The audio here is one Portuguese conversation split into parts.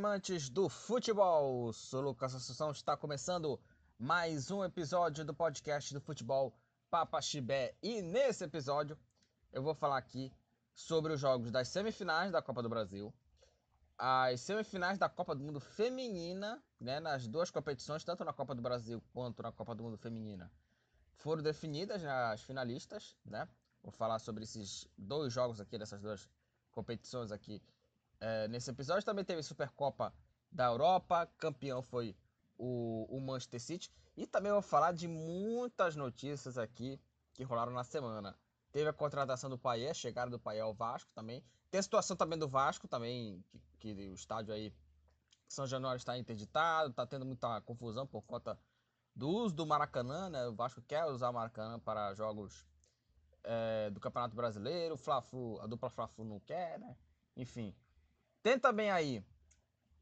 amantes do futebol! Sou Lucas Assunção, está começando mais um episódio do podcast do futebol Papa Chibé e nesse episódio eu vou falar aqui sobre os jogos das semifinais da Copa do Brasil, as semifinais da Copa do Mundo Feminina, né, nas duas competições, tanto na Copa do Brasil quanto na Copa do Mundo Feminina, foram definidas né, as finalistas, né? Vou falar sobre esses dois jogos aqui, dessas duas competições aqui é, nesse episódio. Também teve Supercopa da Europa, campeão foi o, o, Manchester City. E também vou falar de muitas notícias aqui que rolaram na semana. Teve a contratação do Paier, chegada do Paier ao Vasco também. Tem a situação também do Vasco também, que, que o estádio aí São Januário está interditado, está tendo muita confusão por conta do uso do Maracanã, né? O Vasco quer usar o Maracanã para jogos é, do Campeonato Brasileiro, o Fla a dupla Fla-Flu não quer, né? Enfim. Tem também aí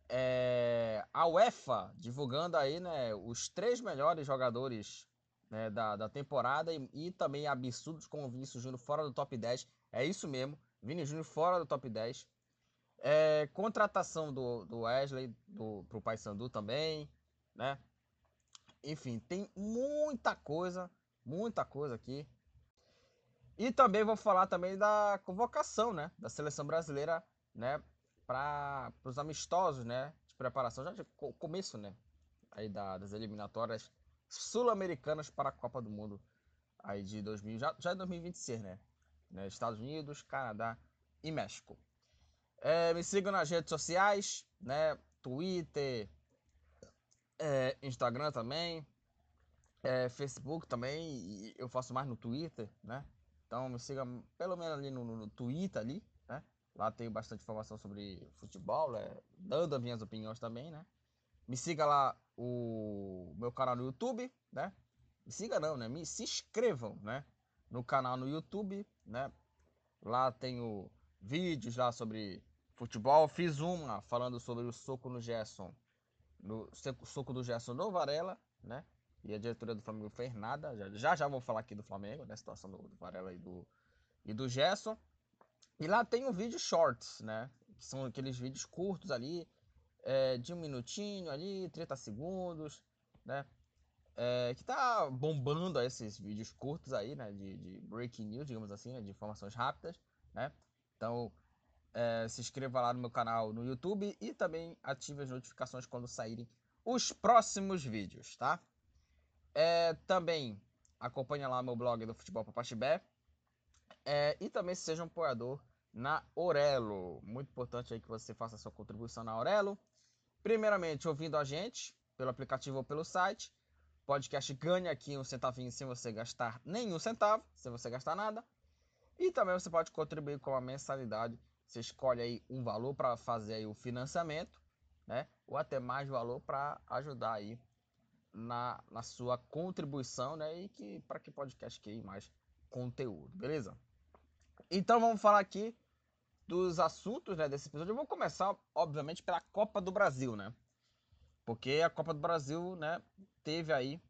é, a UEFA divulgando aí, né, os três melhores jogadores né, da, da temporada e, e também absurdos como o Vinícius Júnior fora do top 10. É isso mesmo. Vini Júnior fora do top 10. É, contratação do, do Wesley do, pro Paysandu também, né? Enfim, tem muita coisa, muita coisa aqui. E também vou falar também da convocação, né? Da seleção brasileira, né? Para os amistosos, né? De preparação, já de começo, né? Aí da, das eliminatórias sul-americanas para a Copa do Mundo aí de 2000, já, já é 2026, né? né? Estados Unidos, Canadá e México. É, me sigam nas redes sociais, né? Twitter, é, Instagram também, é, Facebook também. eu faço mais no Twitter, né? Então me siga pelo menos ali no, no Twitter ali? Lá tenho bastante informação sobre futebol, né? dando as minhas opiniões também, né? Me siga lá o meu canal no YouTube, né? Me siga não, né? Me se inscrevam, né? No canal no YouTube, né? Lá tenho vídeos lá sobre futebol. Fiz uma falando sobre o soco no Gerson, no soco do Gerson no Varela, né? E a diretoria do Flamengo fez nada. Já já, vou falar aqui do Flamengo, né? Situação do, do Varela e do, e do Gerson. E lá tem um vídeo shorts, né? Que são aqueles vídeos curtos ali, é, de um minutinho ali, 30 segundos, né? É, que tá bombando esses vídeos curtos aí, né? De, de breaking news, digamos assim, né, de informações rápidas, né? Então, é, se inscreva lá no meu canal no YouTube e também ative as notificações quando saírem os próximos vídeos, tá? É, também acompanhe lá meu blog do Futebol Papaxibé. É, e também seja um apoiador na Orelo. Muito importante aí que você faça sua contribuição na Orelo. Primeiramente, ouvindo a gente pelo aplicativo ou pelo site podcast ganha aqui um centavinho sem você gastar nenhum centavo, sem você gastar nada. E também você pode contribuir com a mensalidade. Você escolhe aí um valor para fazer aí o financiamento, né? Ou até mais valor para ajudar aí na, na sua contribuição, né? E que para que podcast crie mais conteúdo, beleza? Então vamos falar aqui dos assuntos né, desse episódio. Eu vou começar, obviamente, pela Copa do Brasil, né? Porque a Copa do Brasil, né, teve aí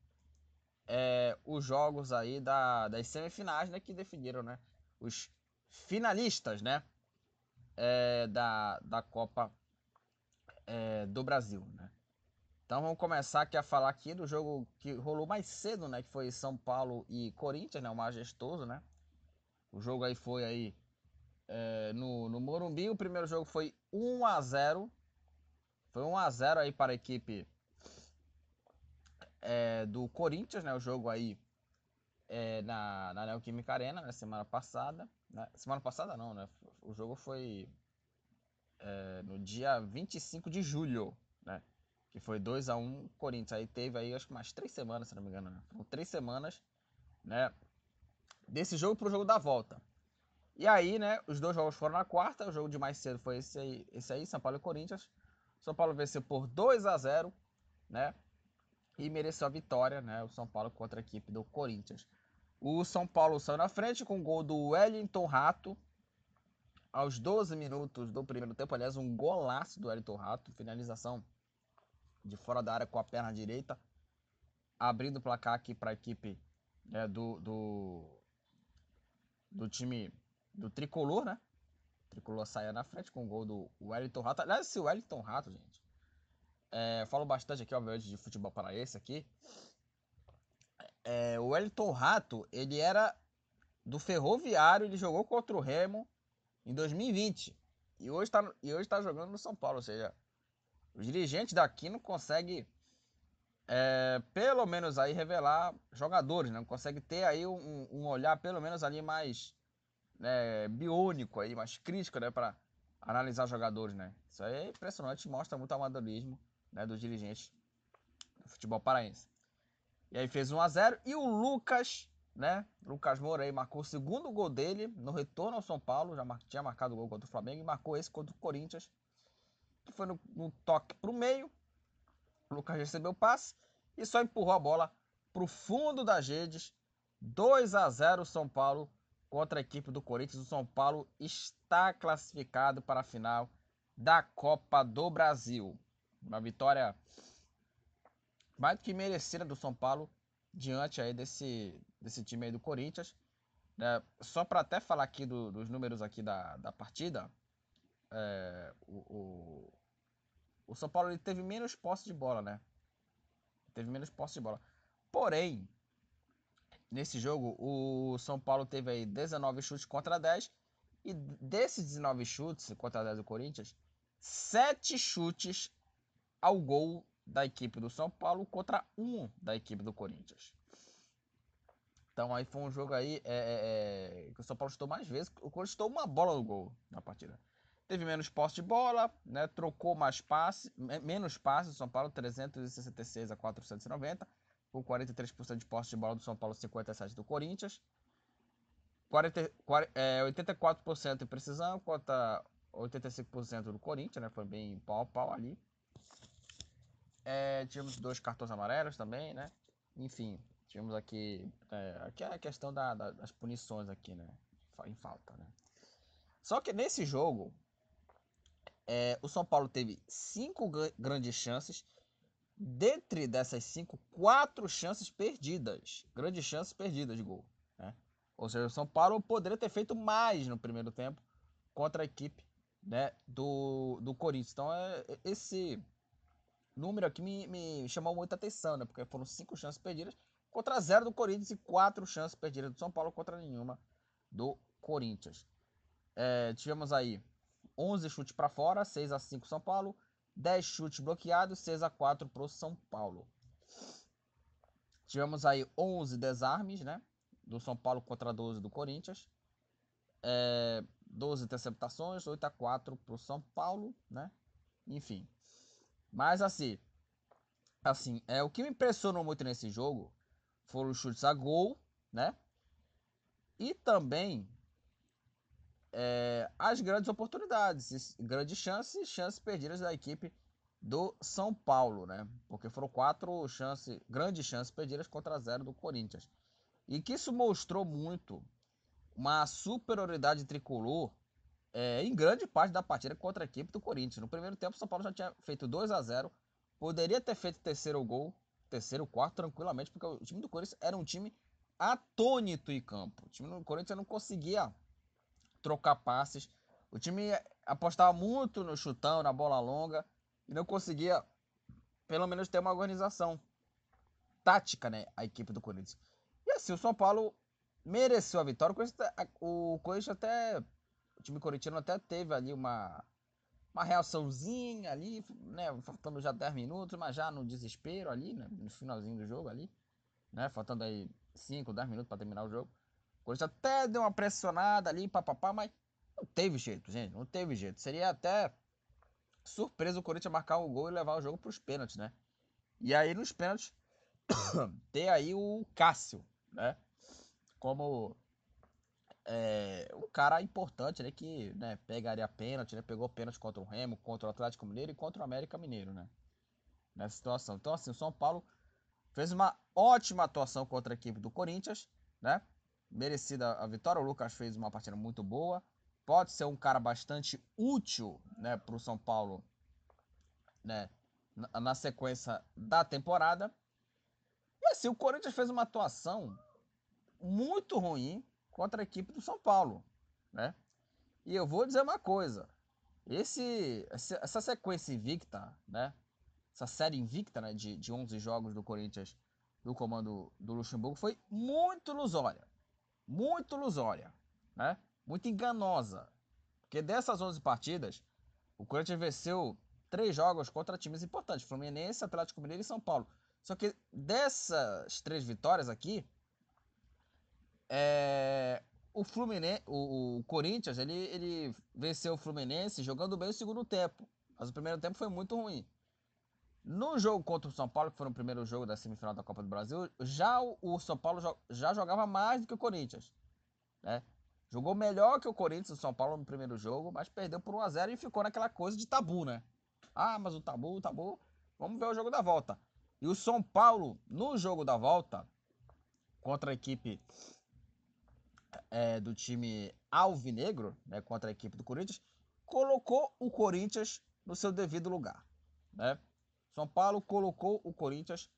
é, os jogos aí da, das semifinais, né, que definiram, né, os finalistas, né, é, da, da Copa é, do Brasil, né. Então vamos começar aqui a falar aqui do jogo que rolou mais cedo, né, que foi São Paulo e Corinthians, né, o majestoso, né. O jogo aí foi aí é, no, no Morumbi, o primeiro jogo foi 1 a 0 foi 1 a 0 aí para a equipe é, do Corinthians, né? O jogo aí é, na, na Neoquímica Arena, na né? semana passada. Né? Semana passada não, né? O jogo foi é, no dia 25 de julho, né? Que foi 2 a 1 Corinthians. Aí teve aí, acho que mais três semanas, se não me engano, né? Foram três semanas, né? Desse jogo pro jogo da volta. E aí, né? Os dois jogos foram na quarta. O jogo de mais cedo foi esse aí, esse aí São Paulo e Corinthians. São Paulo venceu por 2 a 0 né? E mereceu a vitória, né? O São Paulo contra a equipe do Corinthians. O São Paulo saiu na frente com o gol do Wellington Rato. Aos 12 minutos do primeiro tempo, aliás, um golaço do Wellington Rato. Finalização de fora da área com a perna direita. Abrindo o placar aqui para a equipe né, do, do, do time do tricolor, né? tricolor saia na frente com o gol do Wellington Rato. Aliás, esse Wellington Rato, gente, é, falo bastante aqui, obviamente, de futebol paraense aqui. É, o Wellington Rato, ele era do Ferroviário, ele jogou contra o Remo em 2020. E hoje está e hoje tá jogando no São Paulo, ou seja, os dirigentes daqui não conseguem é, pelo menos aí revelar jogadores, né? não consegue ter aí um, um olhar pelo menos ali mais né, biônico aí, mais crítico, né, para analisar jogadores, né? Isso aí é impressionante, mostra muito amadorismo, né, dos dirigentes do futebol paraense. E aí fez 1 a 0 e o Lucas, né, Lucas Moura aí marcou o segundo gol dele no retorno ao São Paulo, já mar tinha marcado o gol contra o Flamengo e marcou esse contra o Corinthians, que foi no, no toque pro meio. O Lucas recebeu o passe e só empurrou a bola pro fundo das redes. 2 a 0 São Paulo contra a equipe do Corinthians. O São Paulo está classificado para a final da Copa do Brasil. Uma vitória mais do que merecida do São Paulo diante aí desse, desse time aí do Corinthians. É, só para até falar aqui do, dos números aqui da, da partida, é, o, o, o, São Paulo ele teve menos posse de bola, né? Teve menos posse de bola. Porém, nesse jogo, o São Paulo teve aí 19 chutes contra 10. E desses 19 chutes contra 10 do Corinthians, 7 chutes ao gol da equipe do São Paulo contra 1 da equipe do Corinthians. Então aí foi um jogo aí é, é, é que o São Paulo chutou mais vezes. O Corinthians chutou uma bola no gol na partida. Teve menos posse de bola, né? Trocou mais passe, menos passes. São Paulo 366 a 490 com 43% de posse de bola do São Paulo, 57% do Corinthians. 40, 40, é, 84% em precisão contra 85% do Corinthians, né? Foi bem pau a pau ali. É, tivemos dois cartões amarelos também, né? Enfim, tivemos aqui, é, aqui é a questão da, da, das punições aqui, né? Em falta, né? Só que nesse jogo, é, o São Paulo teve cinco grandes chances dentre dessas cinco, quatro chances perdidas. Grandes chances perdidas de gol. Né? Ou seja, o São Paulo poderia ter feito mais no primeiro tempo contra a equipe né, do, do Corinthians. Então, é, é, esse número aqui me, me chamou muita atenção, né? Porque foram cinco chances perdidas contra zero do Corinthians e quatro chances perdidas do São Paulo contra nenhuma do Corinthians. É, tivemos aí 11 chutes para fora, 6 a 5 São Paulo, 10 chutes bloqueados, 6 a 4 para o São Paulo. Tivemos aí 11 desarmes, né? Do São Paulo contra 12 do Corinthians. É, 12 interceptações, 8 a 4 para o São Paulo, né? Enfim. Mas assim, assim, é o que me impressionou muito nesse jogo foram os chutes a gol, né? E também é, as grandes oportunidades, grandes chances, chances perdidas da equipe do São Paulo, né? Porque foram quatro chances, grandes chances perdidas contra zero do Corinthians. E que isso mostrou muito uma superioridade tricolor é, em grande parte da partida contra a equipe do Corinthians. No primeiro tempo, o São Paulo já tinha feito 2 a 0 Poderia ter feito terceiro gol, terceiro, quarto, tranquilamente, porque o time do Corinthians era um time atônito em campo. O time do Corinthians não conseguia trocar passes. O time apostava muito no chutão, na bola longa e não conseguia, pelo menos, ter uma organização tática, né? A equipe do Corinthians. E assim, o São Paulo mereceu a vitória. O Corinthians até. O time corintiano até teve ali uma, uma reaçãozinha ali, né? Faltando já 10 minutos, mas já no desespero ali, né? No finalzinho do jogo ali, né? Faltando aí 5, 10 minutos para terminar o jogo. Corinthians até deu uma pressionada ali, papapá, mas não teve jeito, gente. Não teve jeito. Seria até surpresa o Corinthians marcar o gol e levar o jogo para os pênaltis, né? E aí nos pênaltis ter aí o Cássio, né? Como é, um cara importante, né? Que né, pegaria pênalti, né? Pegou pênalti contra o Remo, contra o Atlético Mineiro e contra o América Mineiro, né? Nessa situação. Então, assim, o São Paulo fez uma ótima atuação contra a equipe do Corinthians, né? Merecida a vitória. O Lucas fez uma partida muito boa. Pode ser um cara bastante útil né, para o São Paulo né, na, na, sequência da temporada. E assim, o Corinthians fez uma atuação muito ruim contra a equipe do São Paulo. Né? E eu vou dizer uma coisa. Esse, essa sequência invicta, né? Essa série invicta né? de, de 11 jogos do Corinthians do comando do Luxemburgo foi muito ilusória. Muito ilusória, né? Muito enganosa. Porque dessas 11 partidas, o Corinthians venceu três jogos contra times importantes: Fluminense, Atlético Mineiro e São Paulo. Só que dessas três vitórias aqui, é, o Fluminense, o, o, Corinthians, ele, ele venceu o Fluminense jogando bem o segundo tempo, mas o primeiro tempo foi muito ruim. No jogo contra o São Paulo, que foi o primeiro jogo da semifinal da Copa do Brasil, já o, São Paulo já jogava mais do que o Corinthians, né? Jogou melhor que o Corinthians, o São Paulo no primeiro jogo, mas perdeu por 1 a 0 e ficou naquela coisa de tabu, né? Ah, mas o tabu, o tabu. Vamos ver o jogo da volta. E o São Paulo, no jogo da volta, contra a equipe é, do time alvinegro, né, contra a equipe do Corinthians, colocou o Corinthians no seu devido lugar. Né? São Paulo colocou o Corinthians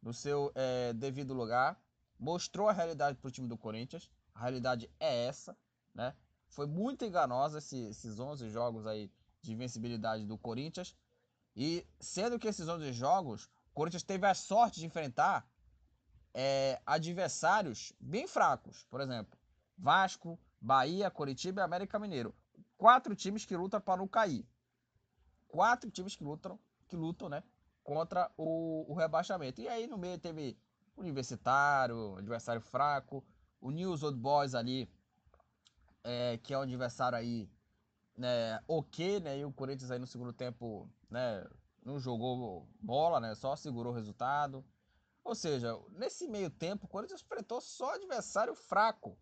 no seu é, devido lugar, mostrou a realidade para o time do Corinthians. A realidade é essa, né? Foi muito enganosa esse, esses 11 jogos aí de invencibilidade do Corinthians. E sendo que esses 11 jogos, o Corinthians teve a sorte de enfrentar é, adversários bem fracos. Por exemplo, Vasco, Bahia, Coritiba e América Mineiro. Quatro times que lutam para não cair. Quatro times que lutam, que lutam né, contra o, o rebaixamento. E aí no meio teve Universitário, adversário fraco, o News Old Boys ali, é, que é um adversário aí, né, ok, né, e o Corinthians aí no segundo tempo, né, não jogou bola, né, só segurou o resultado. Ou seja, nesse meio tempo, o Corinthians enfrentou só adversário fraco.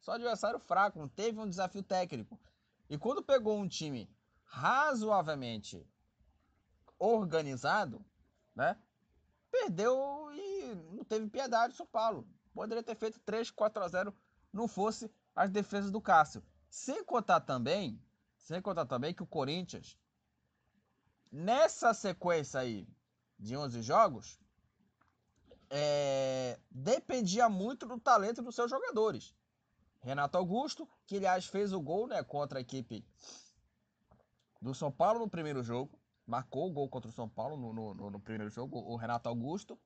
Só adversário fraco, não teve um desafio técnico. E quando pegou um time razoavelmente organizado, né, perdeu e não teve piedade São Paulo. Poderia ter feito 3, 4 a 0, não fosse as defesas do Cássio. Sem contar também, sem contar também que o Corinthians nessa sequência aí de 11 jogos é, dependia muito do talento dos seus jogadores. Renato Augusto, que aliás fez o gol né, contra a equipe do São Paulo no primeiro jogo, marcou o gol contra o São Paulo no, no, no primeiro jogo, o Renato Augusto.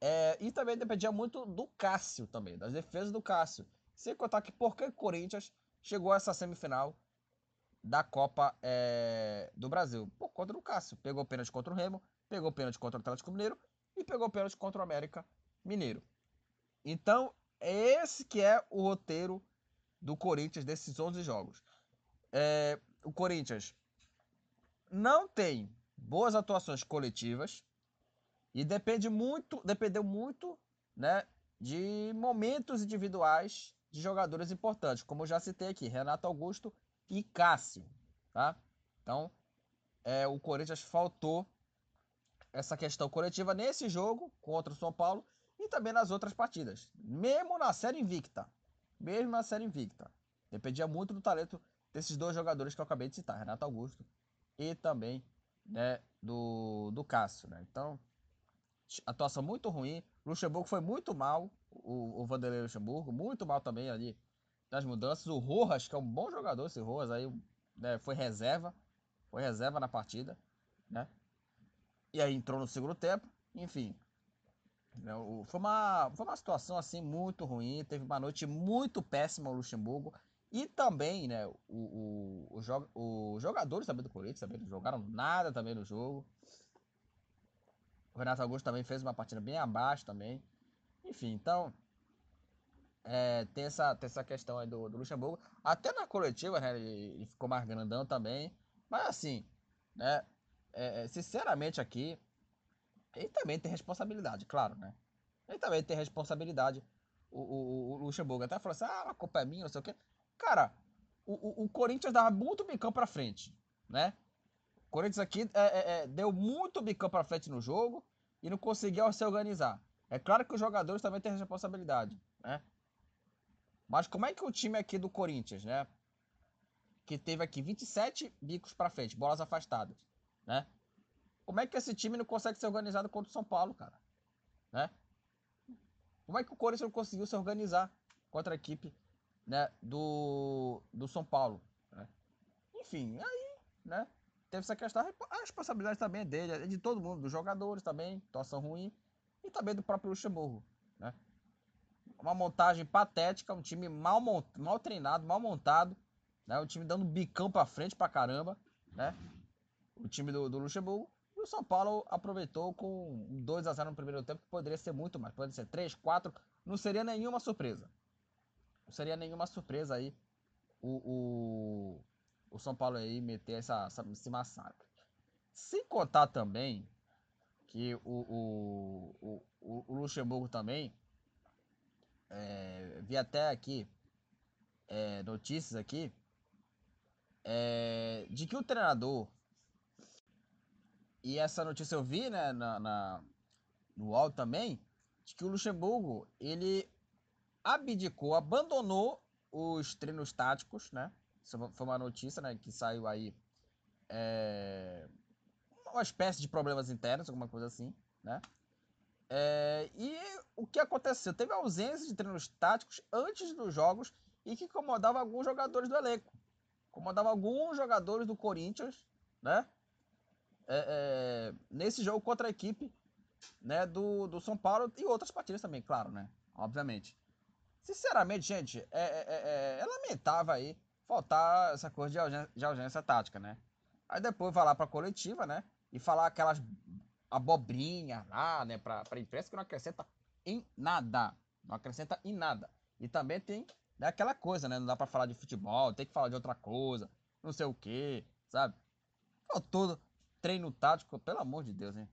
É, e também dependia muito do Cássio também, das defesas do Cássio. Sem contar que por que o Corinthians chegou a essa semifinal da Copa é, do Brasil? Por conta do Cássio. Pegou pênalti contra o Remo, pegou pênalti contra o Atlético Mineiro e pegou pênalti contra o América Mineiro. Então, esse que é o roteiro do Corinthians desses 11 jogos. É, o Corinthians não tem boas atuações coletivas, e depende muito, dependeu muito, né, de momentos individuais de jogadores importantes, como eu já citei aqui, Renato Augusto e Cássio, tá? Então, é, o Corinthians faltou essa questão coletiva nesse jogo contra o São Paulo e também nas outras partidas, mesmo na série invicta, mesmo na série invicta, dependia muito do talento desses dois jogadores que eu acabei de citar, Renato Augusto e também, né, do, do Cássio, né? Então, atuação muito ruim. Luxemburgo foi muito mal, o, o Vanderlei Luxemburgo, muito mal também ali nas mudanças. O Rojas, que é um bom jogador, esse Rojas aí né, foi reserva, foi reserva na partida, né? E aí entrou no segundo tempo, enfim. Né, foi, uma, foi uma situação assim muito ruim, teve uma noite muito péssima o Luxemburgo. E também, né, o, o, o, os jogadores também do Corinthians também não jogaram nada também no jogo. O Renato Augusto também fez uma partida bem abaixo também. Enfim, então. É, tem, essa, tem essa questão aí do, do Luxemburgo. Até na coletiva, né? Ele, ele ficou mais grandão também. Mas assim, né? É, é, sinceramente aqui, ele também tem responsabilidade, claro, né? Ele também tem responsabilidade. O, o, o Luxemburgo até falou assim: ah, a culpa é minha, não sei o quê. Cara, o, o, o Corinthians dava muito bicão pra frente, né? Corinthians aqui é, é, é, deu muito bicão para frente no jogo e não conseguiu se organizar. É claro que os jogadores também têm responsabilidade, né? Mas como é que o time aqui do Corinthians, né? Que teve aqui 27 bicos para frente, bolas afastadas, né? Como é que esse time não consegue ser organizado contra o São Paulo, cara? Né? Como é que o Corinthians não conseguiu se organizar contra a equipe né, do, do São Paulo? Enfim, aí, né? Teve essa questão, a responsabilidade também é dele, é de todo mundo, dos jogadores também, situação ruim, e também do próprio Luxemburgo, né? Uma montagem patética, um time mal, mont... mal treinado, mal montado, né? O time dando bicão pra frente pra caramba, né? O time do, do Luxemburgo. E o São Paulo aproveitou com 2 a 0 no primeiro tempo, que poderia ser muito mais. Poderia ser 3, 4. Não seria nenhuma surpresa. Não seria nenhuma surpresa aí o, o, o São Paulo aí meter essa, essa, esse massacre. Sem contar também que o, o, o, o Luxemburgo também é, vi até aqui é, notícias aqui é, de que o treinador e essa notícia eu vi né, na, na no UOL também de que o Luxemburgo ele abdicou, abandonou os treinos táticos, né? Isso foi uma notícia, né, que saiu aí é, uma espécie de problemas internos, alguma coisa assim, né? É, e o que aconteceu? Teve ausência de treinos táticos antes dos jogos e que incomodava alguns jogadores do elenco. Incomodava alguns jogadores do Corinthians, né? É, é, nesse jogo contra a equipe né, do, do São Paulo e outras partidas também, claro, né? Obviamente. Sinceramente, gente, é, é, é, é lamentável aí faltar essa coisa de urgência, de tática, né? Aí depois vai lá pra coletiva, né? E falar aquelas abobrinhas lá, né, pra, pra imprensa que não acrescenta em nada. Não acrescenta em nada. E também tem né, aquela coisa, né? Não dá pra falar de futebol, tem que falar de outra coisa, não sei o que, sabe? Faltou treino tático, pelo amor de Deus, hein?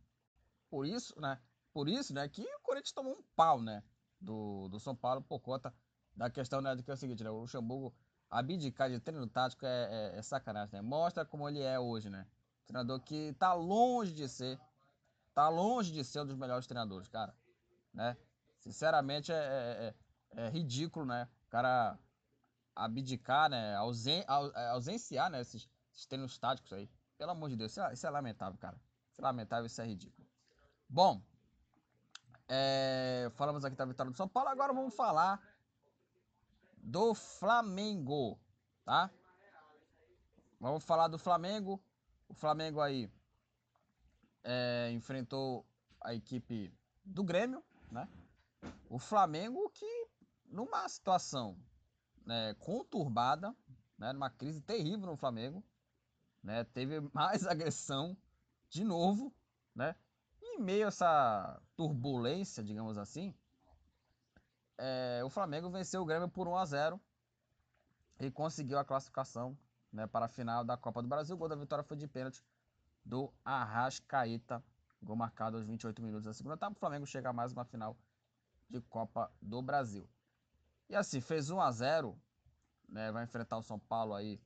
Por isso, né? Por isso, né, que o Corinthians tomou um pau, né? Do, do São Paulo por conta da questão, né, de que é o seguinte, né? O Luxemburgo abdicar de treino tático é, é, é, sacanagem, né? Mostra como ele é hoje, né? Treinador que tá longe de ser, tá longe de ser um dos melhores treinadores, cara, né? Sinceramente é, é, é, é ridículo, né? O cara abdicar, né? Ausen, é, ausenciar, né? Esses, esses treinos táticos aí. Pelo amor de Deus, isso é, isso é lamentável, cara. Isso é lamentável, isso é ridículo. Bom, falamos aqui da vitória do São Paulo, agora vamos falar do Flamengo, tá? Vamos falar do Flamengo. O Flamengo aí é, enfrentou a equipe do Grêmio, né? O Flamengo que numa situação né, conturbada, né, numa crise terrível no Flamengo, né, teve mais agressão de novo, né? Meio a essa turbulência, digamos assim, é, o Flamengo venceu o Grêmio por 1 a 0 e conseguiu a classificação né, para a final da Copa do Brasil. O gol da vitória foi de pênalti do Arrascaeta, gol marcado aos 28 minutos da segunda etapa. O Flamengo chega a mais uma final de Copa do Brasil. E assim, fez 1 a 0 né, vai enfrentar o São Paulo aí.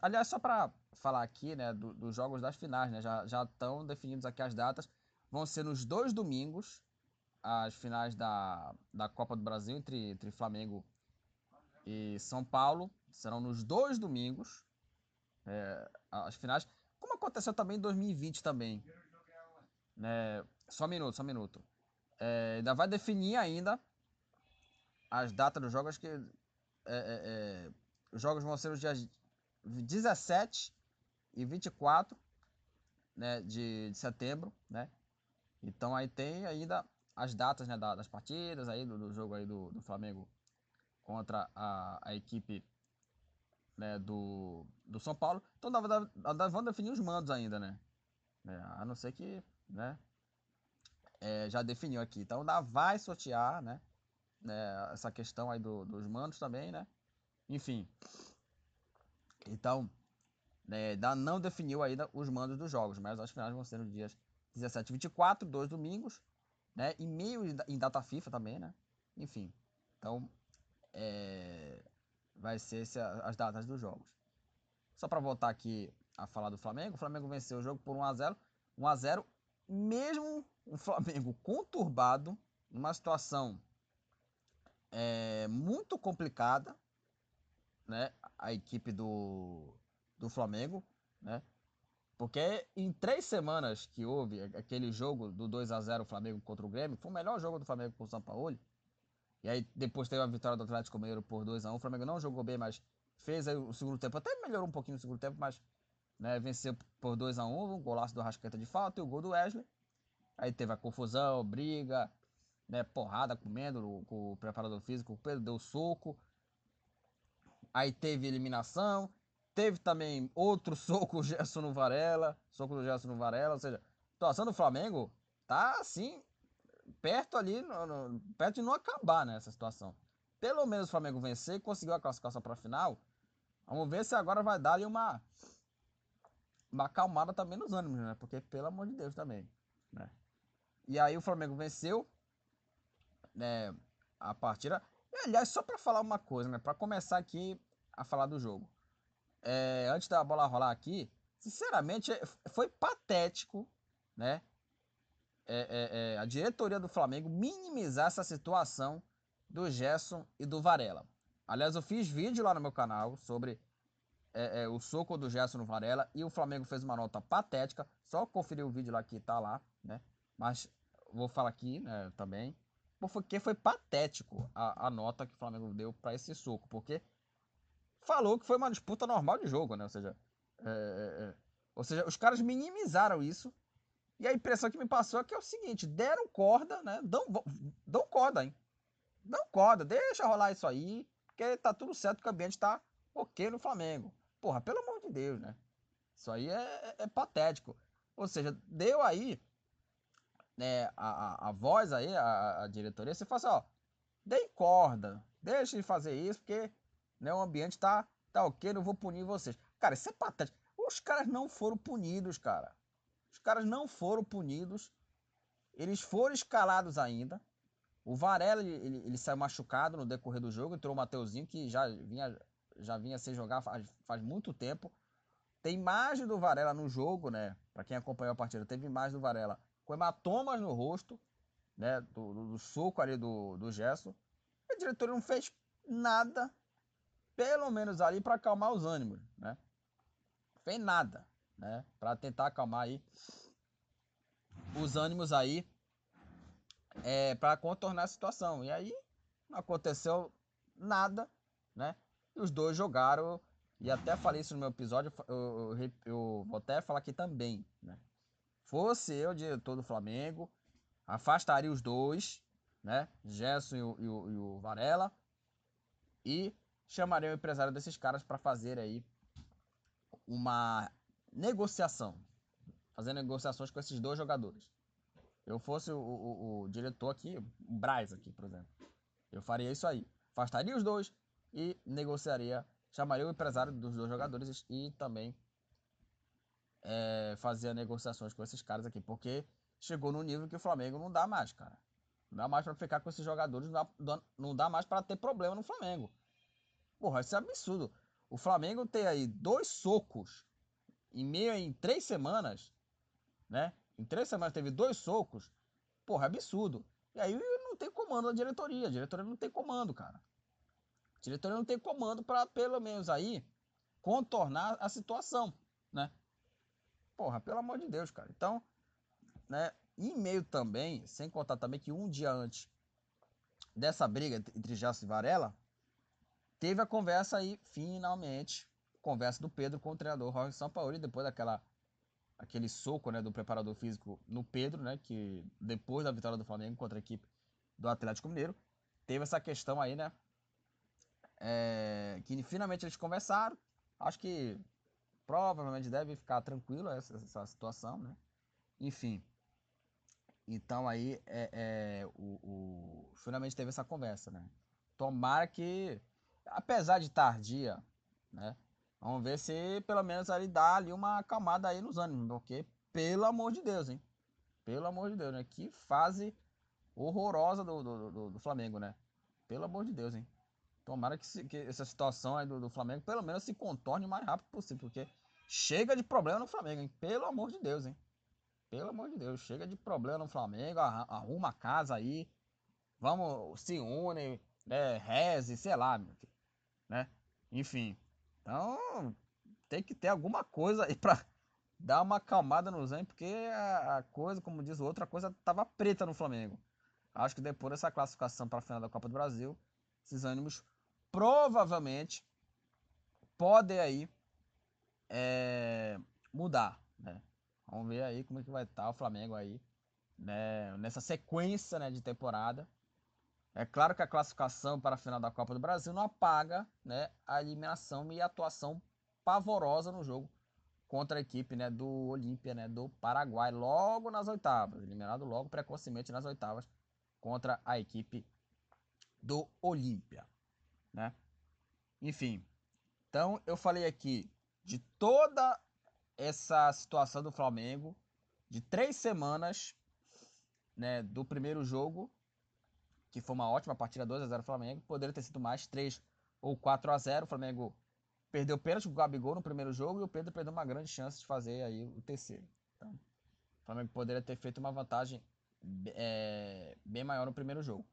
Aliás, só para falar aqui né, do, dos jogos das finais, né, já estão definidos aqui as datas. Vão ser nos dois domingos, as finais da, da Copa do Brasil entre, entre Flamengo e São Paulo. Serão nos dois domingos. É, as finais. Como aconteceu também em 2020 também. É, só um minuto, só um minuto. É, ainda vai definir ainda as datas dos jogos. que é, é, é, Os jogos vão ser os dias 17 e 24 né, de, de setembro. Né? Então aí tem ainda as datas né, das partidas aí do, do jogo aí do, do, Flamengo contra a, a equipe né, do, do São Paulo. Então vão definir os mandos ainda, né? É, a não ser que né, é, já definiu aqui. Então ainda vai sortear né, né, essa questão aí do, dos mandos também, né? Enfim. Então, né, não definiu ainda os mandos dos jogos, mas as finais vão ser nos dias 17 e 24, dois domingos né? E meio em data FIFA também, né? Enfim, então é, vai ser esse, as datas dos jogos. Só para voltar aqui a falar do Flamengo, o Flamengo venceu o jogo por 1 a 0, 1 a 0, mesmo o Flamengo conturbado, numa situação é, muito complicada, né? A equipe do, do Flamengo, né? Porque em três semanas que houve aquele jogo do 2 a 0 Flamengo contra o Grêmio, foi o melhor jogo do Flamengo com o São Paulo. E aí depois teve a vitória do Atlético Mineiro por 2 a 1 O Flamengo não jogou bem, mas fez o segundo tempo, até melhorou um pouquinho no segundo tempo, mas né, venceu por 2 a 1 um, golaço do Rasqueta de falta e o gol do Wesley. Aí teve a confusão, briga, né, porrada comendo com o preparador físico, o Pedro deu soco. Aí teve eliminação, teve também outro soco Gerson no Varela, soco do Gerson no Varela, ou seja, a situação do Flamengo tá assim, perto ali, no, no, perto de não acabar nessa né, situação. Pelo menos o Flamengo vencer conseguiu a classificação para a final. Vamos ver se agora vai dar ali uma uma acalmada também nos ânimos, né? Porque pelo amor de Deus também, né? E aí o Flamengo venceu, né, a partida. E, aliás, só para falar uma coisa, né, para começar aqui a falar do jogo. É, antes da bola rolar aqui, sinceramente, foi patético, né? É, é, é, a diretoria do Flamengo minimizar essa situação do Gerson e do Varela. Aliás, eu fiz vídeo lá no meu canal sobre é, é, o soco do Gerson no Varela e o Flamengo fez uma nota patética. Só conferir o vídeo lá que tá lá, né? Mas vou falar aqui né, também. Porque foi patético a, a nota que o Flamengo deu para esse soco. Porque falou que foi uma disputa normal de jogo, né? Ou seja, é, é, é, ou seja, os caras minimizaram isso. E a impressão que me passou é que é o seguinte: deram corda, né? Dão, dão corda, hein? Dão corda, deixa rolar isso aí, porque tá tudo certo que o ambiente tá ok no Flamengo. Porra, pelo amor de Deus, né? Isso aí é, é, é patético. Ou seja, deu aí né, a, a, a voz aí, a, a diretoria, você fala assim, ó, dei corda, deixa de fazer isso, porque né, o ambiente tá, tá ok, não vou punir vocês. Cara, isso é patético. Os caras não foram punidos, cara. Os caras não foram punidos. Eles foram escalados ainda. O Varela, ele, ele, ele saiu machucado no decorrer do jogo. Entrou o Mateuzinho, que já vinha, já vinha sem jogar faz, faz muito tempo. Tem imagem do Varela no jogo, né? Para quem acompanhou a partida, teve imagem do Varela com hematomas no rosto, né? Do, do, do soco ali do, do Gerson. A diretoria não fez nada, pelo menos ali, para acalmar os ânimos, né? Fez nada, né? Para tentar acalmar aí os ânimos aí é, para contornar a situação. E aí não aconteceu nada, né? E os dois jogaram, e até falei isso no meu episódio, eu, eu, eu vou até falar aqui também, né? Fosse eu, diretor do Flamengo, afastaria os dois, né? Gerson e o, e o, e o Varela, e chamaria o empresário desses caras para fazer aí uma negociação, fazer negociações com esses dois jogadores eu fosse o, o, o diretor aqui, o Braz aqui, por exemplo, eu faria isso aí. Afastaria os dois e negociaria, chamaria o empresário dos dois jogadores e também é, fazia negociações com esses caras aqui, porque chegou no nível que o Flamengo não dá mais, cara. Não dá mais para ficar com esses jogadores, não dá, não dá mais para ter problema no Flamengo. Porra, isso é absurdo. O Flamengo tem aí dois socos em meio em três semanas, né? Em três semanas teve dois socos. Porra, absurdo. E aí não tem comando da diretoria. A diretoria não tem comando, cara. A diretoria não tem comando para pelo menos aí contornar a situação, né? Porra, pelo amor de Deus, cara. Então, né, em meio também, sem contar também que um dia antes dessa briga entre Jasso e Varela, teve a conversa aí, finalmente, conversa do Pedro com o treinador Jorge Sampaoli, depois daquela aquele soco né, do preparador físico no Pedro, né, que depois da vitória do Flamengo contra a equipe do Atlético Mineiro, teve essa questão aí, né? É, que finalmente eles conversaram. Acho que provavelmente deve ficar tranquilo essa, essa situação, né? Enfim. Então aí é, é o, o, finalmente teve essa conversa, né? Tomara que, apesar de tardia, né? Vamos ver se pelo menos ali dá ali uma acalmada aí nos ânimos, porque pelo amor de Deus, hein? Pelo amor de Deus, né? Que fase horrorosa do, do, do, do Flamengo, né? Pelo amor de Deus, hein? Tomara que, se, que essa situação aí do, do, Flamengo pelo menos se contorne o mais rápido possível, porque chega de problema no Flamengo, hein? Pelo amor de Deus, hein? Pelo amor de Deus, chega de problema no Flamengo, arruma a casa aí, vamos, se une, né, reze, sei lá, né? Enfim, então, tem que ter alguma coisa aí pra dar uma acalmada no Zen, porque a, coisa, como diz o outro, a coisa tava preta no Flamengo. Acho que depois dessa classificação para a final da Copa do Brasil, esses ânimos provavelmente podem aí é, mudar, né? Vamos ver aí como é que vai estar tá o Flamengo aí, né? Nessa sequência né, de temporada. É claro que a classificação para a final da Copa do Brasil não apaga né, a eliminação e a atuação pavorosa no jogo contra a equipe né, do Olímpia, né, do Paraguai, logo nas oitavas, eliminado logo precocemente nas oitavas contra a equipe do Olímpia, né? Enfim, então eu falei aqui de toda essa situação do Flamengo, de três semanas, né, do primeiro jogo, que foi uma ótima partida 2 a 0 Flamengo, poderia ter sido mais 3 ou 4 a 0 o Flamengo perdeu pênalti com o Gabigol no primeiro jogo e o Pedro perdeu uma grande chance de fazer aí o terceiro. Então, o Flamengo poderia ter feito uma vantagem é, bem maior no primeiro jogo.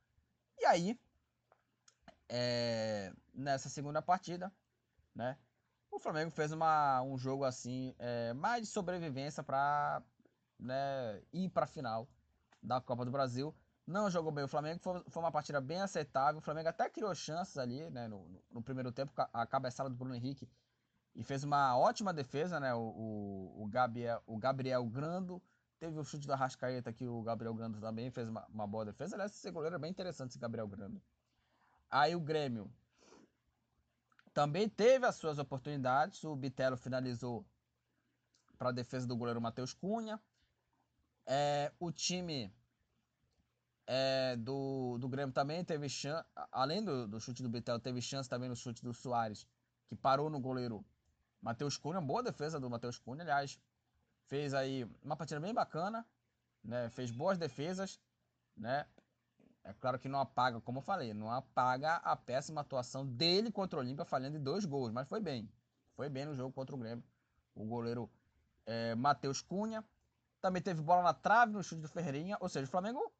E aí, é, nessa segunda partida, né, o Flamengo fez uma, um jogo assim, é, mais de sobrevivência para né, ir para a final da Copa do Brasil. Não jogou bem o Flamengo, foi, foi, uma partida bem aceitável. O Flamengo até criou chances ali, né, no, no primeiro tempo, a cabeçada do Bruno Henrique. E fez uma ótima defesa, né? O, o, o, Gabriel, o Gabriel Grando teve o chute do Arrascaeta que o Gabriel Grando também fez uma, uma boa defesa. Aliás, esse goleiro é bem interessante, esse Gabriel Grando. Aí o Grêmio também teve as suas oportunidades. O Bitelo finalizou para a defesa do goleiro Matheus Cunha. É, o time é, do, do Grêmio também teve chance, além do, do chute do Betel, teve chance também no chute do Soares, que parou no goleiro Matheus Cunha, boa defesa do Matheus Cunha, aliás, fez aí uma partida bem bacana, né, fez boas defesas, né, é claro que não apaga, como eu falei, não apaga a péssima atuação dele contra o Olímpia, falhando em dois gols, mas foi bem, foi bem no jogo contra o Grêmio, o goleiro é, Matheus Cunha, também teve bola na trave no chute do Ferreirinha, ou seja, o Flamengo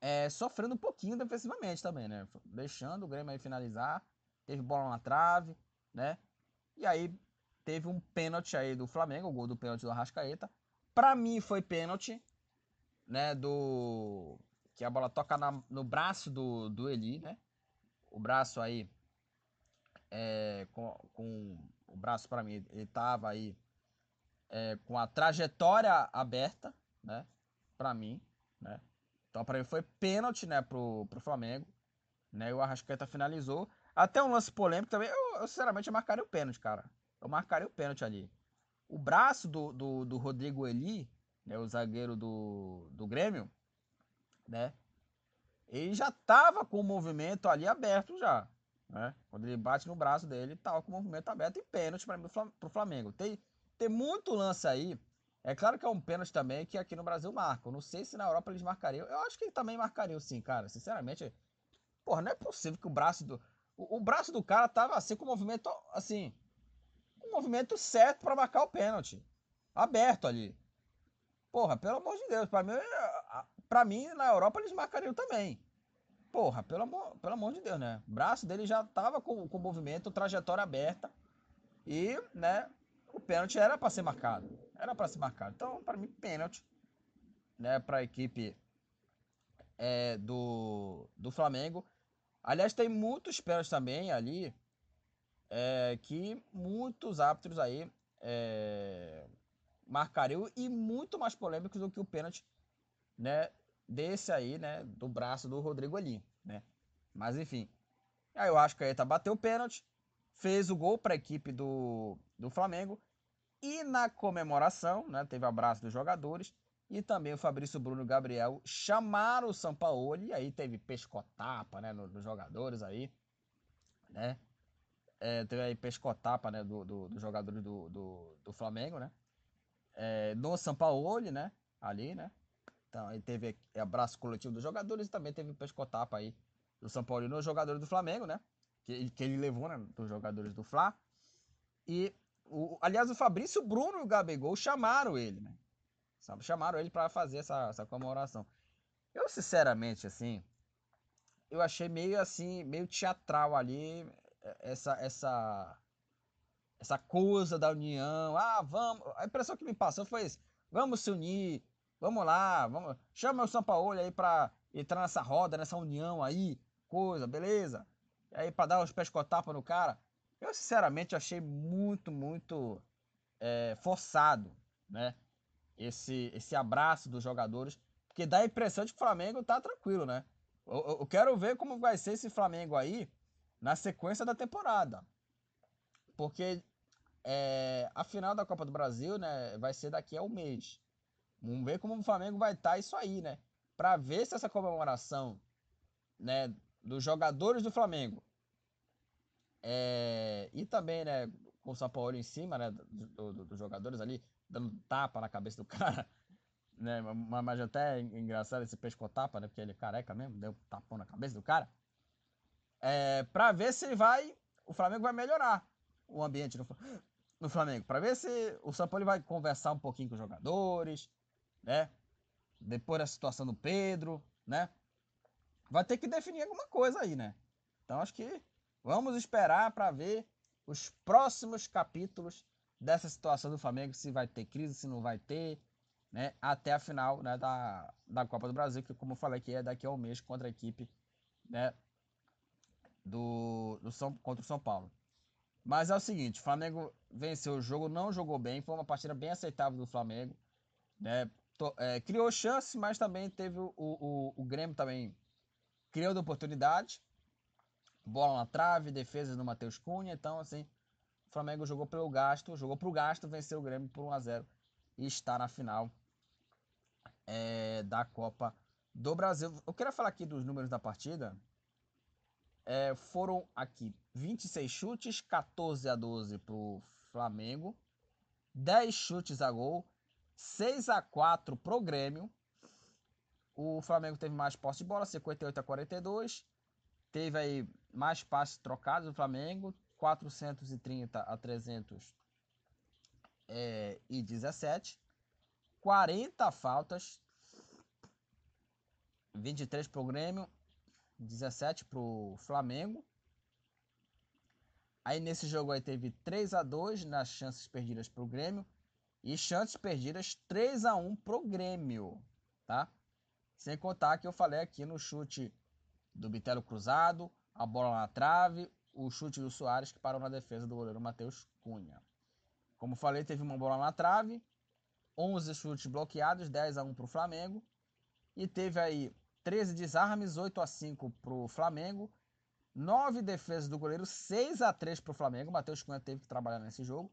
é, sofrendo um pouquinho defensivamente também, né? Deixando o Grêmio aí finalizar. Teve bola na trave, né? E aí teve um pênalti aí do Flamengo, o gol do pênalti do Arrascaeta. Pra mim foi pênalti, né? Do. Que a bola toca na, no braço do, do Eli, né? O braço aí. É, com, com o braço para mim, ele tava aí é, com a trajetória aberta, né? Pra mim, né? Então, para mim, foi pênalti, né, pro, pro Flamengo. Né, o Arrascaeta finalizou. Até um lance polêmico também. Eu, eu sinceramente, eu marcaria o pênalti, cara. Eu marcaria o pênalti ali. O braço do, do, do Rodrigo Eli, né, o zagueiro do, do Grêmio, né? Ele já tava com o movimento ali aberto já. Né? Quando ele bate no braço dele, tava com o movimento aberto e pênalti para o Flamengo. Tem, tem muito lance aí é claro que é um pênalti também que aqui no Brasil marcam. Não sei se na Europa eles marcariam. Eu acho que ele também marcariam sim, cara. Sinceramente, porra, não é possível que o braço do. O, o braço do cara tava assim com o movimento. Assim. O movimento certo para marcar o pênalti. Aberto ali. Porra, pelo amor de Deus. Pra mim, pra mim, na Europa eles marcariam também. Porra, pelo amor, pelo amor de Deus, né? O braço dele já tava com, com o movimento, trajetória aberta. E, né, o pênalti era para ser marcado. Era para ser marcado. Então, para mim, pênalti né, para a equipe é, do, do Flamengo. Aliás, tem muitos pênaltis também ali é, que muitos árbitros aí é, marcariam e muito mais polêmicos do que o pênalti né, desse aí, né, do braço do Rodrigo ali, né? Mas enfim, aí eu acho que a Eta bateu o pênalti, fez o gol para a equipe do, do Flamengo e na comemoração, né, teve abraço dos jogadores e também o Fabrício Bruno Gabriel chamaram o Sampaoli, e aí teve pescotapa, né, nos, jogadores aí, né? É, teve aí pescotapa, né, dos do, do jogadores do, do, do, Flamengo, né? É, no Sampaoli, né, ali, né? Então aí teve abraço coletivo dos jogadores e também teve pescotapa aí do São Paulo nos jogadores do Flamengo, né? Que, que ele levou, né, dos jogadores do Fla. E o, aliás, o Fabrício Bruno e o Gabigol chamaram ele, né? Chamaram ele para fazer essa, essa comemoração. Eu, sinceramente, assim, eu achei meio assim, meio teatral ali, é, essa, essa, essa coisa da união. Ah, vamos. A impressão que me passou foi isso. Vamos se unir, vamos lá, vamos. Chama o São Paulo aí pra entrar nessa roda, nessa união aí, coisa, beleza? E aí, pra dar os pés com no cara. Eu, sinceramente, achei muito, muito é, forçado, né? Esse, esse abraço dos jogadores, porque dá a impressão de que o Flamengo tá tranquilo, né? Eu, eu quero ver como vai ser esse Flamengo aí na sequência da temporada. Porque é, a final da Copa do Brasil, né, vai ser daqui a um mês. Vamos ver como o Flamengo vai estar tá isso aí, né? Para ver se essa comemoração, né, dos jogadores do Flamengo é, e também, né, com o São Paulo em cima, né, dos do, do jogadores ali, dando tapa na cabeça do cara, né, mas até engraçado esse pescotapa, né, porque ele é careca mesmo, deu um tapão na cabeça do cara, é, para ver se vai, o Flamengo vai melhorar o ambiente no, no Flamengo, para ver se o São Paulo vai conversar um pouquinho com os jogadores, né, depois da situação do Pedro, né, vai ter que definir alguma coisa aí, né, então acho que vamos esperar para ver os próximos capítulos dessa situação do Flamengo, se vai ter crise, se não vai ter, né, até a final né, da, da Copa do Brasil, que como eu falei que é daqui a um mês contra a equipe né, do, do São, contra o São Paulo. Mas é o seguinte, o Flamengo venceu o jogo, não jogou bem, foi uma partida bem aceitável do Flamengo, né, to, é, criou chance, mas também teve o, o, o Grêmio também criou de oportunidade, bola na trave, defesa do Matheus Cunha, então assim, o Flamengo jogou pelo gasto, jogou pro gasto, venceu o Grêmio por 1 a 0 e está na final é, da Copa do Brasil. Eu queria falar aqui dos números da partida. É, foram aqui 26 chutes, 14 a 12 pro Flamengo, 10 chutes a gol, 6 a 4 pro Grêmio. O Flamengo teve mais posse de bola, 58 a 42. Teve aí mais passes trocados do Flamengo, 430 a 317. É, e 40 faltas, 23 para o Grêmio, 17 para o Flamengo. Aí nesse jogo aí teve 3 a 2 nas chances perdidas para o Grêmio e chances perdidas 3 a 1 para o Grêmio, tá? Sem contar que eu falei aqui no chute do Bitelo cruzado, a bola na trave, o chute do Soares que parou na defesa do goleiro Matheus Cunha. Como falei, teve uma bola na trave, 11 chutes bloqueados, 10 a 1 para o Flamengo. E teve aí 13 desarmes, 8 a 5 para o Flamengo. 9 defesas do goleiro, 6 a 3 para o Flamengo. Matheus Cunha teve que trabalhar nesse jogo.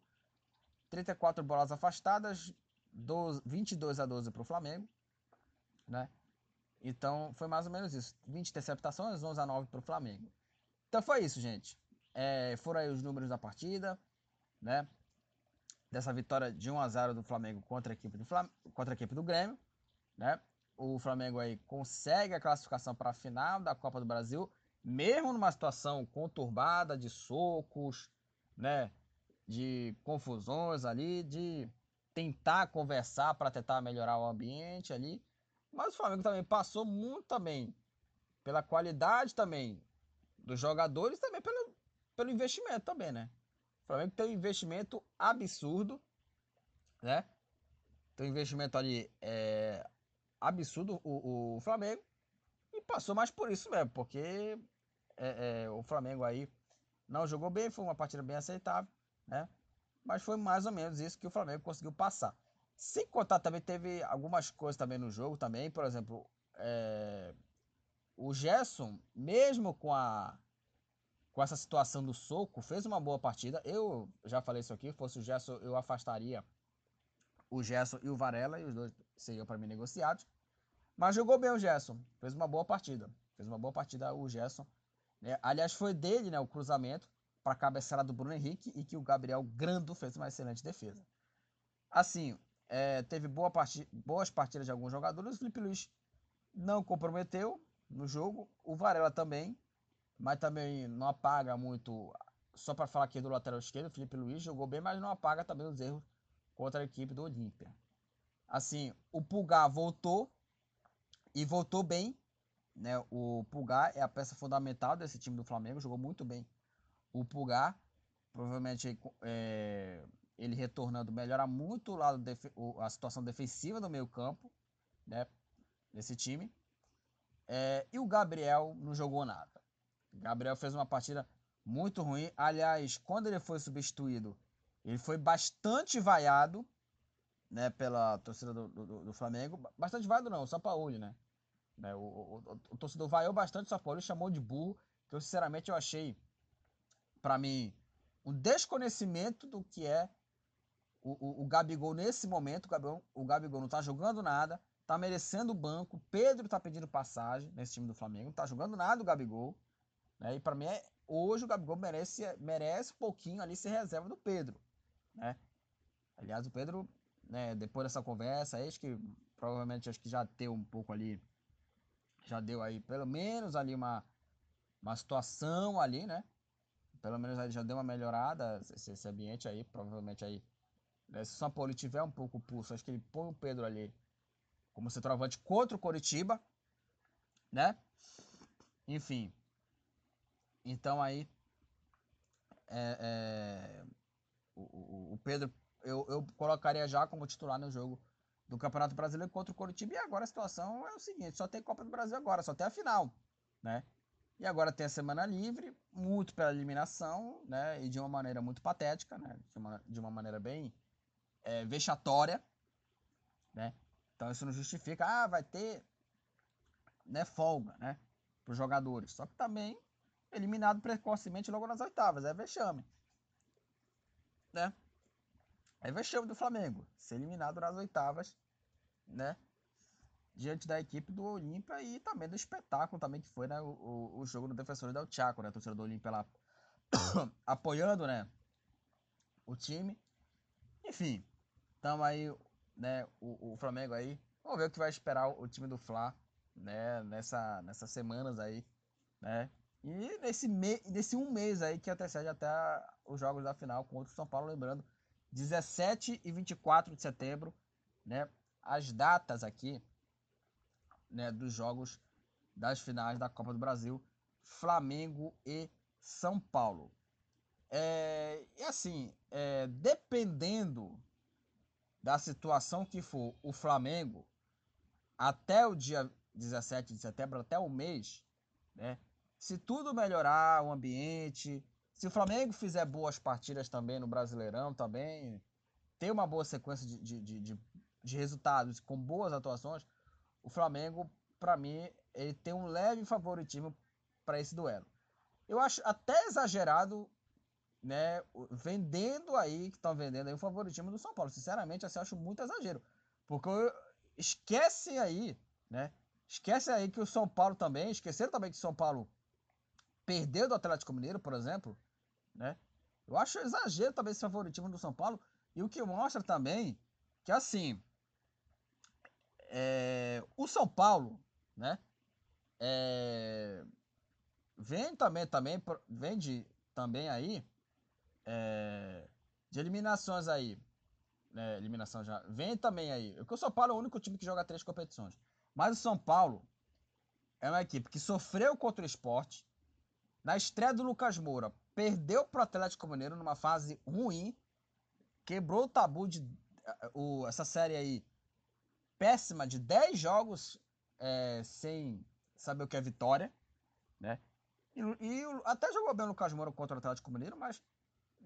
34 bolas afastadas, 12, 22 a 12 para o Flamengo. Né? Então foi mais ou menos isso. 20 interceptações, 11 a 9 para o Flamengo. Então foi isso, gente. É, foram aí os números da partida, né? Dessa vitória de 1 a 0 do Flamengo contra a equipe do, Flam contra a equipe do Grêmio, né? O Flamengo aí consegue a classificação para a final da Copa do Brasil, mesmo numa situação conturbada de socos, né? De confusões ali, de tentar conversar para tentar melhorar o ambiente ali. Mas o Flamengo também passou muito também pela qualidade também dos jogadores, também pelo, pelo investimento também, né? O Flamengo tem um investimento absurdo, né? Tem um investimento ali é, absurdo o, o Flamengo e passou mais por isso mesmo, porque é, é, o Flamengo aí não jogou bem, foi uma partida bem aceitável, né? Mas foi mais ou menos isso que o Flamengo conseguiu passar. Sem contar também teve algumas coisas também no jogo também, por exemplo, é, o Gerson, mesmo com a com essa situação do soco, fez uma boa partida. Eu já falei isso aqui, fosse o Gerson, eu afastaria o Gerson e o Varela, e os dois seriam para mim negociados. Mas jogou bem o Gerson, fez uma boa partida. Fez uma boa partida o Gerson. Né? Aliás, foi dele né, o cruzamento para a cabeçada do Bruno Henrique e que o Gabriel Grando fez uma excelente defesa. Assim, é, teve boa parti boas partidas de alguns jogadores. O Felipe Luiz não comprometeu no jogo. O Varela também, mas também não apaga muito. Só para falar aqui do lateral esquerdo, o Felipe Luiz jogou bem, mas não apaga também os erros contra a equipe do Olímpia. Assim, o Pulgar voltou e voltou bem. Né? O Pulgar é a peça fundamental desse time do Flamengo, jogou muito bem. O Pulgar, provavelmente é, ele retornando melhora muito o lado a situação defensiva do meio campo, né, desse time. É, e o Gabriel não jogou nada. Gabriel fez uma partida muito ruim. Aliás, quando ele foi substituído, ele foi bastante vaiado, né, pela torcida do, do, do Flamengo. Bastante vaiado não, o São Paulo, né? né o, o, o, o, torcedor vaiou bastante o São Paulo, chamou de burro, que eu sinceramente eu achei, para mim, um desconhecimento do que é o, o, o Gabigol nesse momento. O Gabigol, o Gabigol não tá jogando nada, tá merecendo o banco. Pedro tá pedindo passagem nesse time do Flamengo, não tá jogando nada o Gabigol. Né? E para mim, é, hoje o Gabigol merece, merece um pouquinho ali ser reserva do Pedro né? Aliás, o Pedro, né, depois dessa conversa, acho que provavelmente acho que já deu um pouco ali, já deu aí pelo menos ali uma, uma situação ali, né? Pelo menos aí já deu uma melhorada esse, esse ambiente aí, provavelmente aí. Né, se o São Paulo tiver um pouco pulso, acho que ele põe o Pedro ali como centroavante contra o Coritiba, né? Enfim. Então aí é, é, o, o Pedro, eu, eu colocaria já como titular no jogo do Campeonato Brasileiro contra o Coritiba. E agora a situação é o seguinte: só tem Copa do Brasil agora, só tem a final, né? E agora tem a semana livre, muito pela eliminação, né? E de uma maneira muito patética, né? De uma, de uma maneira bem é, vexatória, né? Então isso não justifica, ah, vai ter né, folga, né? Para os jogadores. Só que também eliminado precocemente logo nas oitavas, é vexame né? É vexame do Flamengo, ser eliminado nas oitavas, né? Diante da equipe do Olímpia e também do espetáculo também que foi, né? O, o, jogo do Defensores del Chaco, né? A torcida do Olímpia lá apoiando, né? O time. Enfim, tamo aí, né? O, o Flamengo aí. Vamos ver o que vai esperar o, o time do Fla, né? Nessa, nessas semanas aí, né? E nesse, me, nesse um mês aí que antecede até os jogos da final contra o São Paulo, lembrando, 17 e 24 de setembro, né? As datas aqui, né, dos jogos das finais da Copa do Brasil, Flamengo e São Paulo. É, e assim, é, dependendo da situação que for o Flamengo, até o dia 17 de setembro, até o mês, né? Se tudo melhorar, o ambiente, se o Flamengo fizer boas partidas também no Brasileirão, também ter uma boa sequência de, de, de, de resultados com boas atuações, o Flamengo, para mim, ele tem um leve favoritismo para esse duelo. Eu acho até exagerado, né, vendendo aí, que estão vendendo aí o favoritismo do São Paulo. Sinceramente, assim, eu acho muito exagero. Porque esquece aí, né, esquece aí que o São Paulo também, esqueceram também que o São Paulo perdeu do Atlético Mineiro, por exemplo, né? Eu acho exagero também esse favoritismo do São Paulo. E o que mostra também que, assim, é, o São Paulo, né? É, vem também, também, vem de, também aí, é, de eliminações aí, né, eliminação já, vem também aí, porque o São Paulo é o único time que joga três competições, mas o São Paulo é uma equipe que sofreu contra o esporte, na estreia do Lucas Moura, perdeu para o Atlético Mineiro numa fase ruim, quebrou o tabu de o, essa série aí péssima de 10 jogos é, sem saber o que é vitória, né? E, e, até jogou bem o Lucas Moura contra o Atlético Mineiro, mas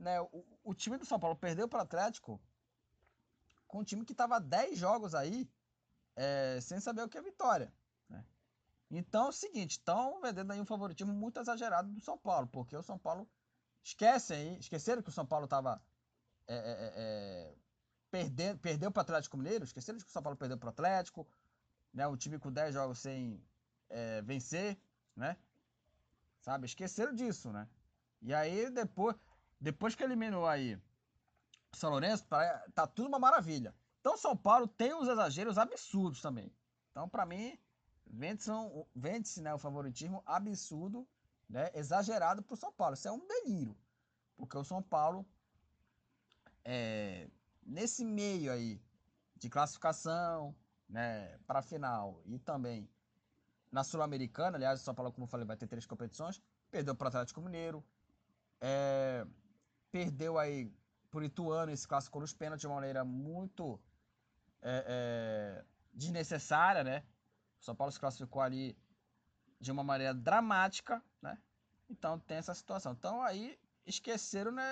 né, o, o time do São Paulo perdeu para o Atlético com um time que estava 10 jogos aí é, sem saber o que é vitória. Então é o seguinte, estão vendendo aí um favoritismo muito exagerado do São Paulo, porque o São Paulo esquece aí, esqueceram que o São Paulo estava é, é, é, é, perdendo, perdeu para o Atlético Mineiro, esqueceram que o São Paulo perdeu para o Atlético, né, o time com 10 jogos sem é, vencer, né? Sabe, esqueceram disso, né? E aí depois, depois que eliminou aí o São Lourenço, tá tudo uma maravilha. Então São Paulo tem uns exageros absurdos também. Então para mim Vende-se vende né, o favoritismo absurdo, né, exagerado para o São Paulo. Isso é um delírio. Porque o São Paulo, é, nesse meio aí de classificação né, para a final e também na Sul-Americana, aliás, o São Paulo, como eu falei, vai ter três competições, perdeu para o Atlético Mineiro, é, perdeu aí por Ituano esse clássico nos pênaltis de uma maneira muito é, é, desnecessária, né? O São Paulo se classificou ali de uma maneira dramática, né? Então tem essa situação. Então aí esqueceram né,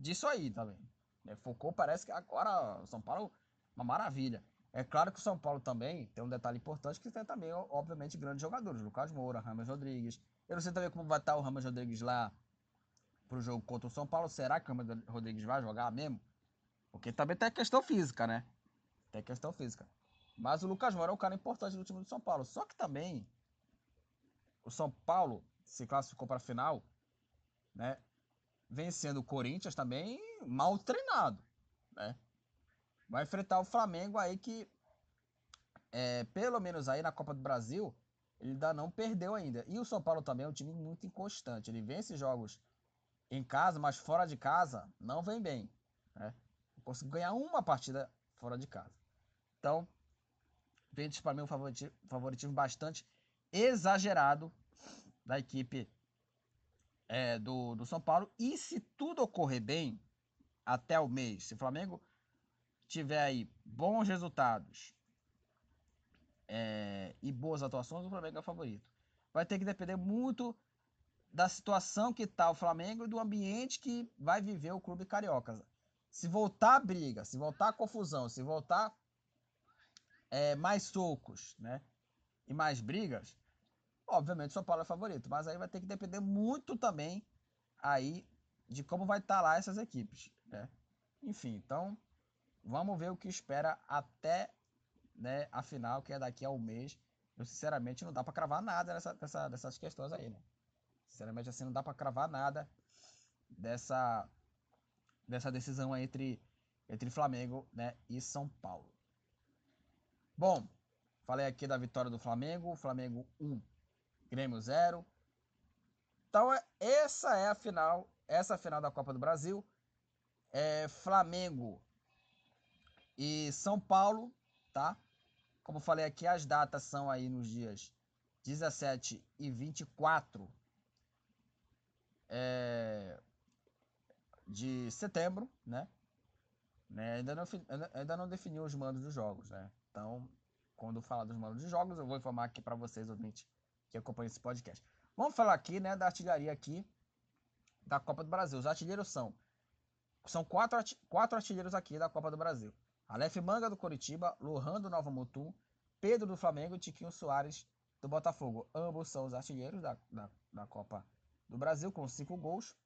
disso aí também. Né? Focou, parece que agora o São Paulo, uma maravilha. É claro que o São Paulo também tem um detalhe importante que tem também, obviamente, grandes jogadores. Lucas Moura, Rames Rodrigues. Eu não sei também como vai estar o Rames Rodrigues lá pro jogo contra o São Paulo. Será que o Rames Rodrigues vai jogar mesmo? Porque também tem questão física, né? Tem questão física. Mas o Lucas Moura é um cara importante do time do São Paulo. Só que também o São Paulo se classificou para a final, né? Vencendo o Corinthians também mal treinado, né? Vai enfrentar o Flamengo aí que, é, pelo menos aí na Copa do Brasil, ele ainda não perdeu ainda. E o São Paulo também é um time muito inconstante. Ele vence jogos em casa, mas fora de casa não vem bem. Né? Conseguiu ganhar uma partida fora de casa. Então, vende para mim um favoritismo, favoritismo bastante exagerado da equipe é, do, do São Paulo. E se tudo ocorrer bem até o mês, se o Flamengo tiver aí bons resultados é, e boas atuações, o Flamengo é o favorito. Vai ter que depender muito da situação que está o Flamengo e do ambiente que vai viver o clube carioca. Se voltar a briga, se voltar a confusão, se voltar é, mais socos, né? E mais brigas, obviamente o São Paulo é favorito. Mas aí vai ter que depender muito também aí de como vai estar tá lá essas equipes, né? Enfim, então vamos ver o que espera até né, a final, que é daqui a um mês. Eu sinceramente não dá para cravar nada nessa, dessa, dessas questões aí, né? Sinceramente assim não dá para cravar nada dessa dessa decisão entre entre Flamengo, né, e São Paulo. Bom, falei aqui da vitória do Flamengo, Flamengo 1, Grêmio 0. Então, é, essa é a final, essa é a final da Copa do Brasil. É Flamengo e São Paulo, tá? Como falei aqui, as datas são aí nos dias 17 e 24 é, de setembro, né? né? Ainda, não, ainda não definiu os mandos dos jogos, né? Então, quando falar dos mandos dos jogos, eu vou informar aqui para vocês, ouvintes, que acompanham esse podcast. Vamos falar aqui, né, da artilharia aqui da Copa do Brasil. Os artilheiros são são quatro, quatro artilheiros aqui da Copa do Brasil. Aleph Manga do Coritiba, Lohan do Nova Mutum, Pedro do Flamengo e Tiquinho Soares do Botafogo. Ambos são os artilheiros da, da, da Copa do Brasil com cinco gols.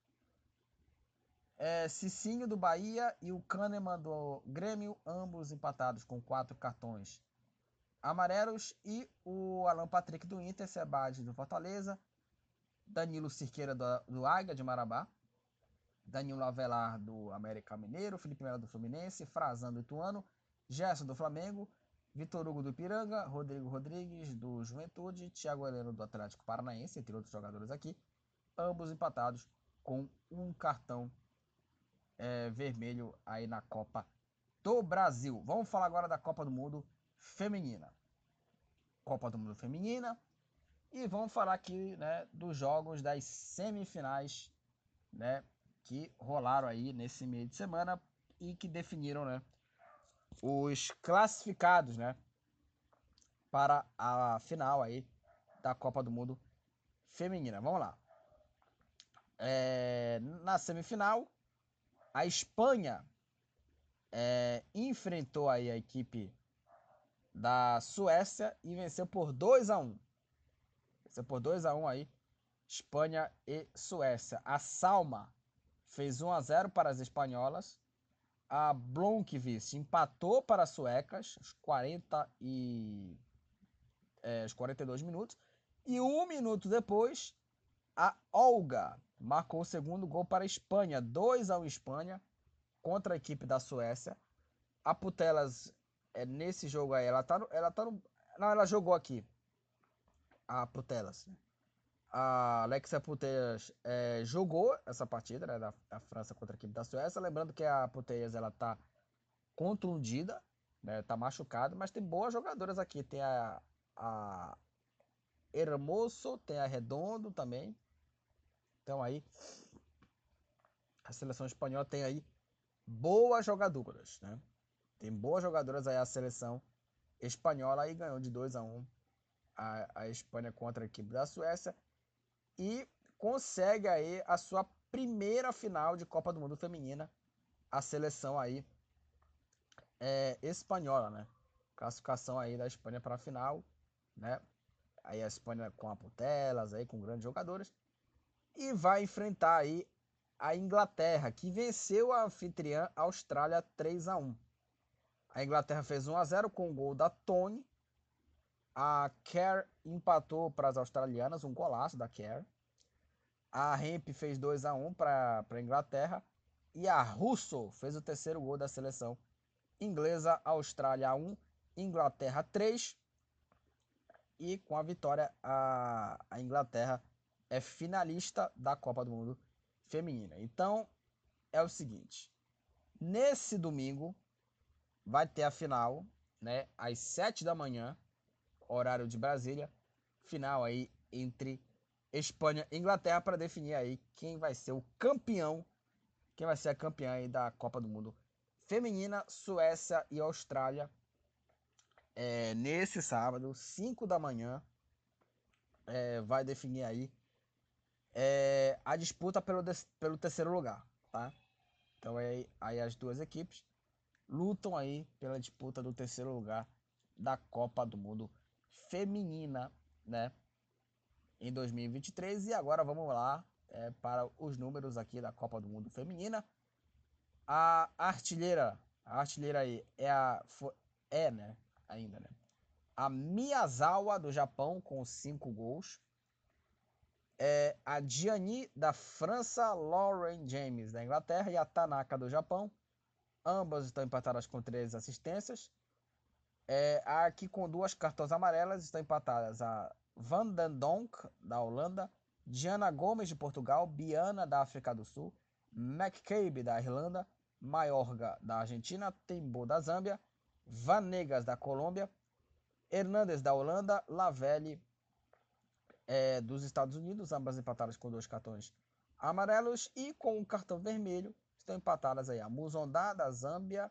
É, Cicinho do Bahia e o Kahneman do Grêmio, ambos empatados com quatro cartões amarelos. E o Alan Patrick do Inter, Sebade do Fortaleza, Danilo Cirqueira do, do Águia de Marabá, Danilo Avelar do América Mineiro, Felipe Melo do Fluminense, Frazan do Ituano, Gerson do Flamengo, Vitor Hugo do Ipiranga, Rodrigo Rodrigues do Juventude, Thiago Heleno do Atlético Paranaense, entre outros jogadores aqui, ambos empatados com um cartão é, vermelho aí na Copa do Brasil. Vamos falar agora da Copa do Mundo Feminina. Copa do Mundo Feminina. E vamos falar aqui né, dos jogos das semifinais né, que rolaram aí nesse meio de semana e que definiram, né, os classificados, né, para a final aí da Copa do Mundo Feminina. Vamos lá. É, na semifinal, a Espanha é, enfrentou aí a equipe da Suécia e venceu por 2 a 1 Venceu por 2 a 1 aí, Espanha e Suécia. A Salma fez 1 a 0 para as espanholas. A Blomqvist empatou para as suecas, os 40 e é, os 42 minutos. E um minuto depois, a Olga marcou o segundo gol para a Espanha, 2 a 1 Espanha contra a equipe da Suécia. A Putelas é, nesse jogo aí, ela tá no, ela tá no, não, ela jogou aqui. A Putelas. A Alexia Putellas é, jogou essa partida né, da, da, França contra a equipe da Suécia. Lembrando que a Putellas ela tá contundida, né, tá machucada, mas tem boas jogadoras aqui. Tem a, a Hermoso, tem a Redondo também. Então aí a seleção espanhola tem aí boas jogadoras, né? Tem boas jogadoras aí a seleção espanhola e ganhou de 2 a 1 um a, a Espanha contra a equipe da Suécia. E consegue aí a sua primeira final de Copa do Mundo feminina, a seleção aí é, espanhola, né? Classificação aí da Espanha para a final, né? Aí a Espanha com a Putelas, aí com grandes jogadores e vai enfrentar aí a Inglaterra, que venceu a anfitriã Austrália 3 a 1. A Inglaterra fez 1 a 0 com o gol da Tony. A Kerr empatou para as australianas, um golaço da Kerr. A Hemp fez 2 a 1 para a Inglaterra. E a Russo fez o terceiro gol da seleção inglesa. Austrália 1, Inglaterra 3. E com a vitória, a, a Inglaterra é finalista da Copa do Mundo Feminina. Então, é o seguinte. Nesse domingo, vai ter a final, né? Às 7 da manhã, horário de Brasília. Final aí entre Espanha e Inglaterra para definir aí quem vai ser o campeão, quem vai ser a campeã aí da Copa do Mundo Feminina, Suécia e Austrália. É, nesse sábado, 5 da manhã, é, vai definir aí é, a disputa pelo, pelo terceiro lugar, tá? Então aí, aí as duas equipes lutam aí pela disputa do terceiro lugar da Copa do Mundo Feminina, né? Em 2023 e agora vamos lá é, para os números aqui da Copa do Mundo Feminina. A artilheira, a artilheira aí é a é, né? Ainda, né? A Miyazawa do Japão com cinco gols é a Gianni da França, Lauren James da Inglaterra e a Tanaka do Japão. Ambas estão empatadas com três assistências. É, aqui com duas cartões amarelas estão empatadas a Van den Donk da Holanda, Diana Gomes de Portugal, Biana da África do Sul, McCabe da Irlanda, Mayorga da Argentina, Tembo da Zâmbia, Vanegas da Colômbia, Hernandes da Holanda, Lavelle é, dos Estados Unidos, ambas empatadas com dois cartões amarelos e com um cartão vermelho estão empatadas aí a Muzondá da Zâmbia,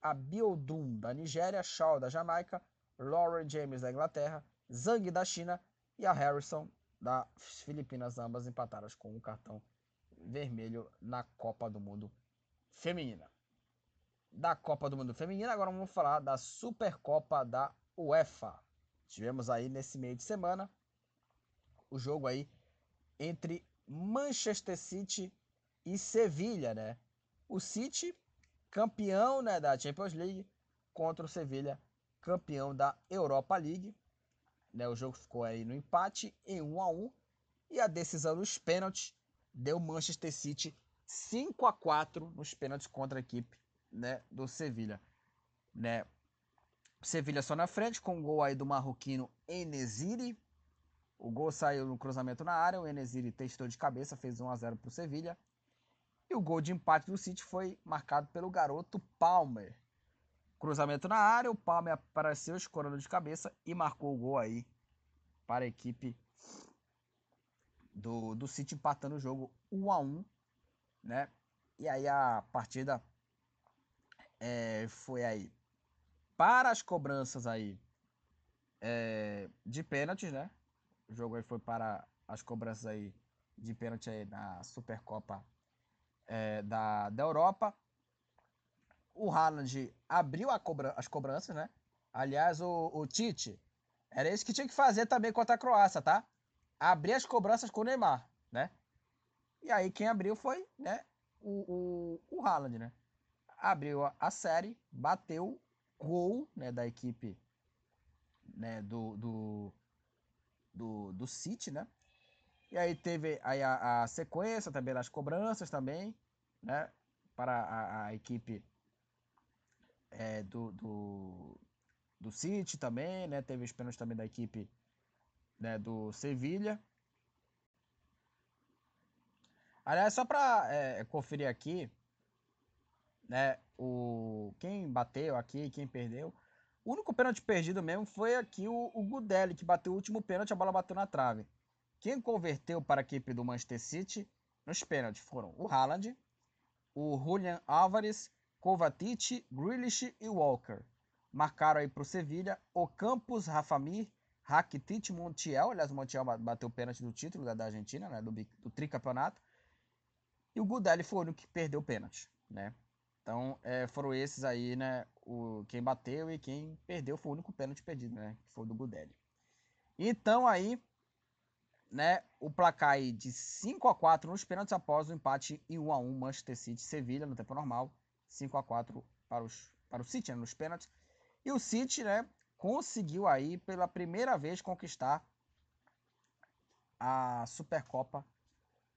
a Biodum da Nigéria, Shaw da Jamaica, Lauren James da Inglaterra, Zhang da China e a Harrison das Filipinas, ambas empatadas com um cartão vermelho na Copa do Mundo Feminina. Da Copa do Mundo Feminina, agora vamos falar da Supercopa da UEFA. Tivemos aí nesse meio de semana o jogo aí entre Manchester City e Sevilha, né? O City, campeão né, da Champions League, contra o Sevilha, campeão da Europa League. Né, o jogo ficou aí no empate em 1 a 1 e a decisão nos pênaltis deu Manchester City 5 a 4 nos pênaltis contra a equipe né, do Sevilha. Né? Sevilha só na frente com o um gol aí do marroquino Enesiri, o gol saiu no cruzamento na área, o Enesiri testou de cabeça, fez 1 a 0 para o Sevilha. E o gol de empate do City foi marcado pelo garoto Palmer. Cruzamento na área, o Palmer apareceu escorando de cabeça e marcou o gol aí para a equipe do, do City empatando o jogo 1 a 1 né? E aí a partida é, foi aí para as cobranças aí é, de pênaltis, né? O jogo aí foi para as cobranças aí de pênalti aí na Supercopa é, da, da Europa. O Haaland abriu as cobranças, né? Aliás, o, o Tite era isso que tinha que fazer também contra a Croácia, tá? Abrir as cobranças com o Neymar, né? E aí quem abriu foi, né? O, o, o Haaland, né? Abriu a, a série, bateu gol, né? Da equipe, né? Do, do, do, do City, né? E aí teve aí a, a sequência também das cobranças também, né? Para a, a equipe é, do, do, do City também, né? Teve os pênaltis também da equipe né, do Sevilha. Aliás, só para é, conferir aqui, né? O, quem bateu aqui, quem perdeu. O único pênalti perdido mesmo foi aqui o, o Gudelli, que bateu o último pênalti, a bola bateu na trave. Quem converteu para a equipe do Manchester City nos pênaltis foram o Haaland, o Julian Álvares, Kovacic, Grealish e Walker. Marcaram aí para o Sevilha o Campos, Rafamir, Rakitic Montiel, aliás, o Montiel bateu o pênalti do título da, Argentina, né, do, do tricampeonato. E o Gudelli foi o único que perdeu o pênalti, né? Então, é, foram esses aí, né, o, quem bateu e quem perdeu foi o único pênalti perdido, né, que foi o do Gudelli. Então, aí, né, o placar aí de 5 a 4 nos pênaltis após o empate em 1 a 1 Manchester City Sevilha no tempo normal, 5 a 4 para os para o City, né, nos pênaltis. E o City, né, conseguiu aí pela primeira vez conquistar a Supercopa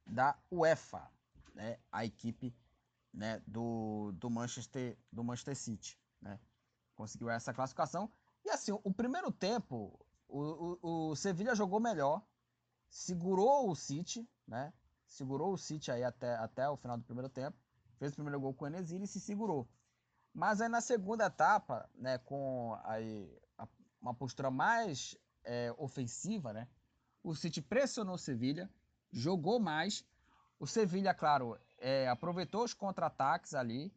da UEFA, né? A equipe, né, do, do Manchester do Manchester City, né? Conseguiu essa classificação. E assim, o primeiro tempo, o, o, o Sevilla jogou melhor, segurou o City, né? Segurou o City aí até, até o final do primeiro tempo. Fez o primeiro gol com o Enesiri e se segurou. Mas aí na segunda etapa, né, com aí uma postura mais é, ofensiva, né? O City pressionou o Sevilha, jogou mais. O Sevilha, claro, é, aproveitou os contra-ataques ali,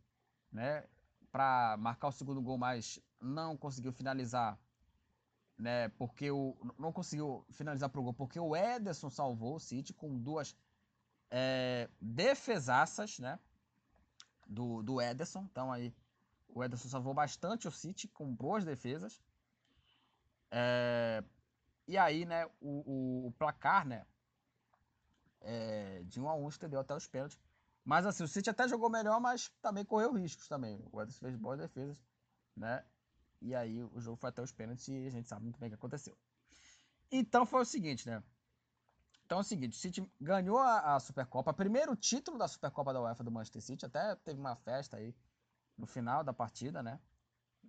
né? Para marcar o segundo gol, mas não conseguiu finalizar, né? Porque o não conseguiu finalizar pro gol porque o Ederson salvou o City com duas é, defesaças, né? Do, do Ederson. Então aí o Ederson salvou bastante o City com boas defesas. É, e aí, né, o, o, o placar, né, é, de 1 a 1 estendeu até os pênaltis. Mas assim, o City até jogou melhor, mas também correu riscos também. O Ederson fez boas defesas, né? E aí o jogo foi até os pênaltis e a gente sabe muito bem o que aconteceu. Então foi o seguinte, né? Então é o seguinte, o City ganhou a, a Supercopa, primeiro título da Supercopa da UEFA do Manchester City, até teve uma festa aí no final da partida, né?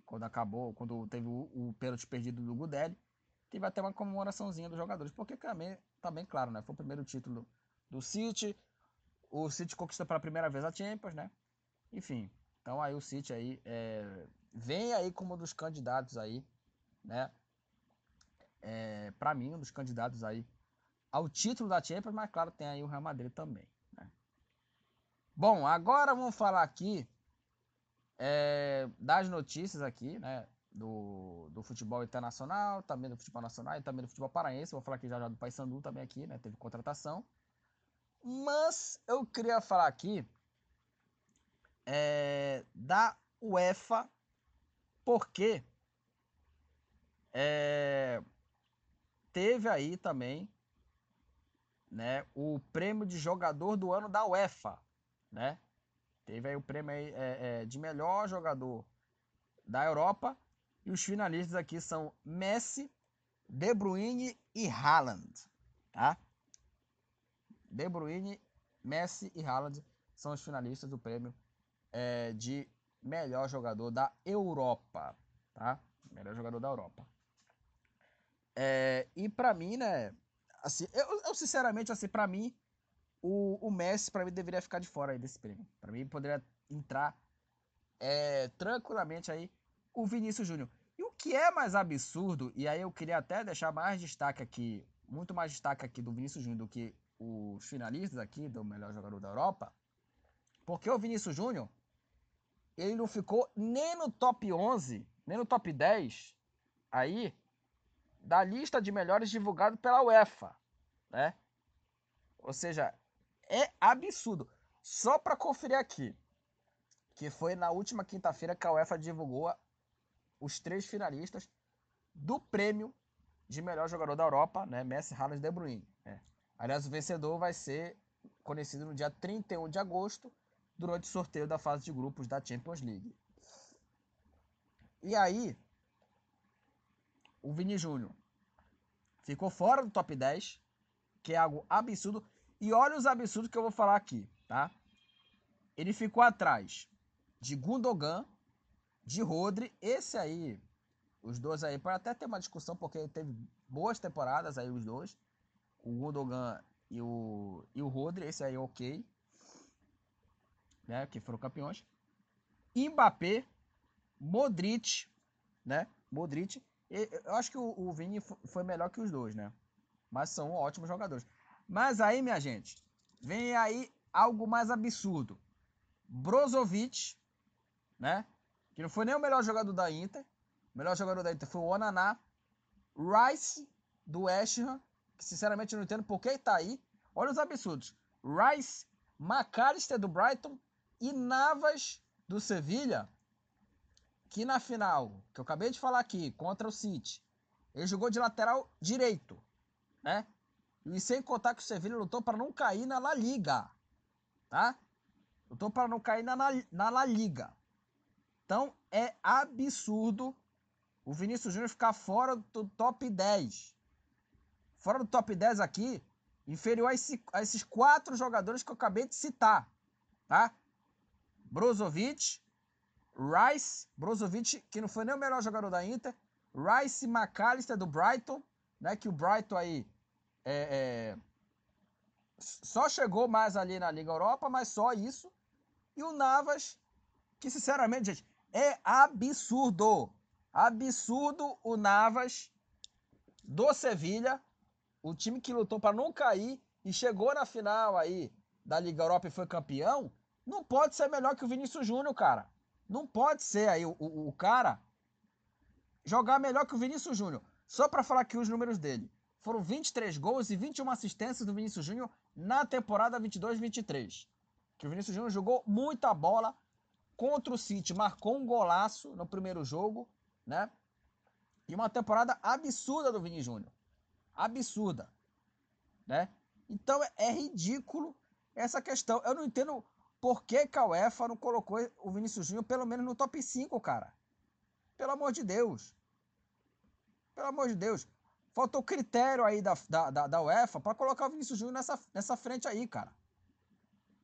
quando acabou, quando teve o, o pênalti perdido do Gudelli, teve até uma comemoraçãozinha dos jogadores, porque também tá bem claro, né? Foi o primeiro título do City, o City conquistou pela primeira vez a Champions, né? Enfim, então aí o City aí é, vem aí como um dos candidatos aí, né? É, para mim, um dos candidatos aí ao título da Champions, mas claro, tem aí o Real Madrid também, né? Bom, agora vamos falar aqui é, das notícias aqui, né? Do, do futebol internacional, também do futebol nacional e também do futebol paraense. Vou falar aqui já, já do Paysandu também aqui, né? Teve contratação. Mas eu queria falar aqui é, da UEFA, porque é, teve aí também né, o prêmio de jogador do ano da UEFA, né? Teve aí o prêmio aí, é, é, de melhor jogador da Europa. E os finalistas aqui são Messi, De Bruyne e Haaland. Tá? De Bruyne, Messi e Haaland são os finalistas do prêmio é, de melhor jogador da Europa. Tá? Melhor jogador da Europa. É, e para mim, né? Assim, eu, eu sinceramente, assim, para mim, o, o Messi, para mim, deveria ficar de fora aí desse prêmio. Para mim, poderia entrar é, tranquilamente aí o Vinícius Júnior. E o que é mais absurdo, e aí eu queria até deixar mais destaque aqui, muito mais destaque aqui do Vinícius Júnior do que os finalistas aqui do melhor jogador da Europa, porque o Vinícius Júnior, ele não ficou nem no top 11, nem no top 10 aí da lista de melhores divulgado pela UEFA, né? Ou seja, é absurdo. Só para conferir aqui, que foi na última quinta-feira que a UEFA divulgou os três finalistas do prêmio de melhor jogador da Europa, né? Messi, Haaland e De Bruyne. Né? Aliás, o vencedor vai ser conhecido no dia 31 de agosto, durante o sorteio da fase de grupos da Champions League. E aí, o Vini Júnior ficou fora do top 10, que é algo absurdo. E olha os absurdos que eu vou falar aqui, tá? Ele ficou atrás de Gundogan, de Rodri, esse aí, os dois aí, para até ter uma discussão, porque teve boas temporadas aí os dois, o Gundogan e o, e o Rodri, esse aí ok, né, que foram campeões. Mbappé, Modric, né, Modric, eu acho que o, o Vini foi melhor que os dois, né, mas são ótimos jogadores. Mas aí, minha gente, vem aí algo mais absurdo. Brozovic, né? Que não foi nem o melhor jogador da Inter. O melhor jogador da Inter foi o Onaná. Rice, do West Ham, que sinceramente eu não entendo por que está aí. Olha os absurdos. Rice, McAllister do Brighton e Navas do Sevilha, que na final, que eu acabei de falar aqui, contra o City, ele jogou de lateral direito, né? E sem contar que o Sevilha lutou para não cair na La Liga, tá? Lutou para não cair na, na La Liga. Então é absurdo o Vinícius Júnior ficar fora do top 10. Fora do top 10 aqui, inferior a, esse, a esses quatro jogadores que eu acabei de citar, tá? Brozovic, Rice, Brozovic, que não foi nem o melhor jogador da Inter, Rice McAllister do Brighton, né? Que o Brighton aí é, é, só chegou mais ali na Liga Europa, mas só isso. E o Navas, que sinceramente, gente, é absurdo. Absurdo o Navas do Sevilha, o time que lutou para não cair e chegou na final aí da Liga Europa e foi campeão, não pode ser melhor que o Vinícius Júnior, cara. Não pode ser aí o, o, o cara jogar melhor que o Vinícius Júnior. Só para falar aqui os números dele. Foram 23 gols e 21 assistências do Vinícius Júnior na temporada 22-23 que o Vinícius Júnior jogou muita bola contra o City, marcou um golaço no primeiro jogo, né? E uma temporada absurda do Vinícius Júnior. Absurda, né? Então é, é ridículo essa questão. Eu não entendo por que, que a UEFA não colocou o Vinícius Júnior pelo menos no top 5, cara. Pelo amor de Deus. Pelo amor de Deus. Faltou critério aí da, da, da, da UEFA para colocar o Vinícius Júnior nessa, nessa frente aí, cara.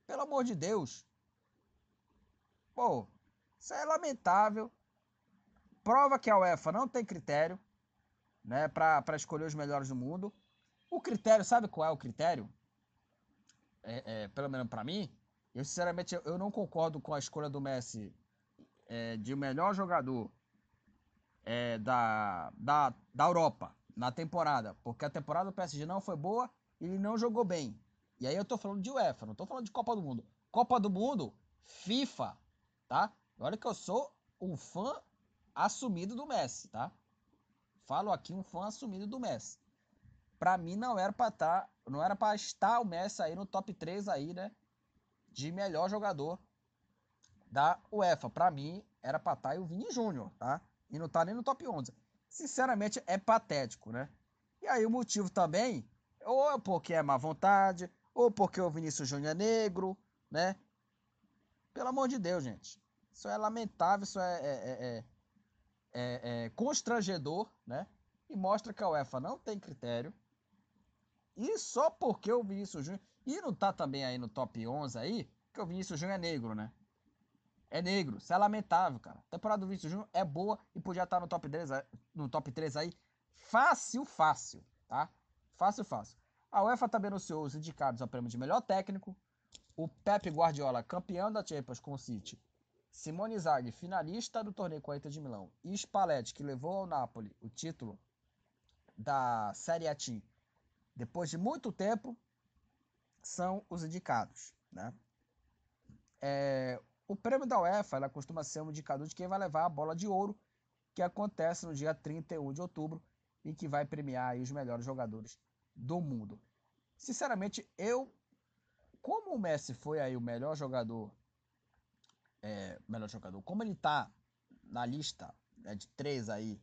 Pelo amor de Deus. Pô, isso é lamentável. Prova que a UEFA não tem critério né, para escolher os melhores do mundo. O critério, sabe qual é o critério? É, é, pelo menos para mim, eu sinceramente eu não concordo com a escolha do Messi é, de melhor jogador é, da, da, da Europa na temporada, porque a temporada do PSG não foi boa e ele não jogou bem. E aí eu tô falando de UEFA, não tô falando de Copa do Mundo. Copa do Mundo, FIFA, tá? Olha que eu sou um fã assumido do Messi, tá? Falo aqui um fã assumido do Messi. Para mim não era para estar, tá, não era para estar o Messi aí no top 3 aí, né, de melhor jogador da UEFA. Para mim era para estar tá o Vini Júnior, tá? E não tá nem no top 11. Sinceramente é patético, né? E aí o motivo também, ou é porque é má vontade, ou porque o Vinícius Júnior é negro, né? Pelo amor de Deus, gente. Isso é lamentável, isso é, é, é, é, constrangedor, né? E mostra que a UEFA não tem critério. E só porque o Vinícius Júnior. E não tá também aí no top 11 aí, que o Vinícius Júnior é negro, né? É negro. Isso é lamentável, cara. A temporada do Vinícius Júnior é boa e podia estar no top 3, no top 3 aí. Fácil, fácil, tá? Fácil, fácil. A UEFA também anunciou os indicados ao prêmio de melhor técnico. O Pep Guardiola, campeão da Champions com o City. Simone Zaghi, finalista do torneio com a Inter de Milão. E Spalletti, que levou ao Napoli o título da Série A Team depois de muito tempo, são os indicados. Né? É, o prêmio da UEFA ela costuma ser um indicador de quem vai levar a bola de ouro, que acontece no dia 31 de outubro e que vai premiar os melhores jogadores do mundo. Sinceramente, eu, como o Messi foi aí o melhor jogador, é, melhor jogador, como ele tá na lista né, de três aí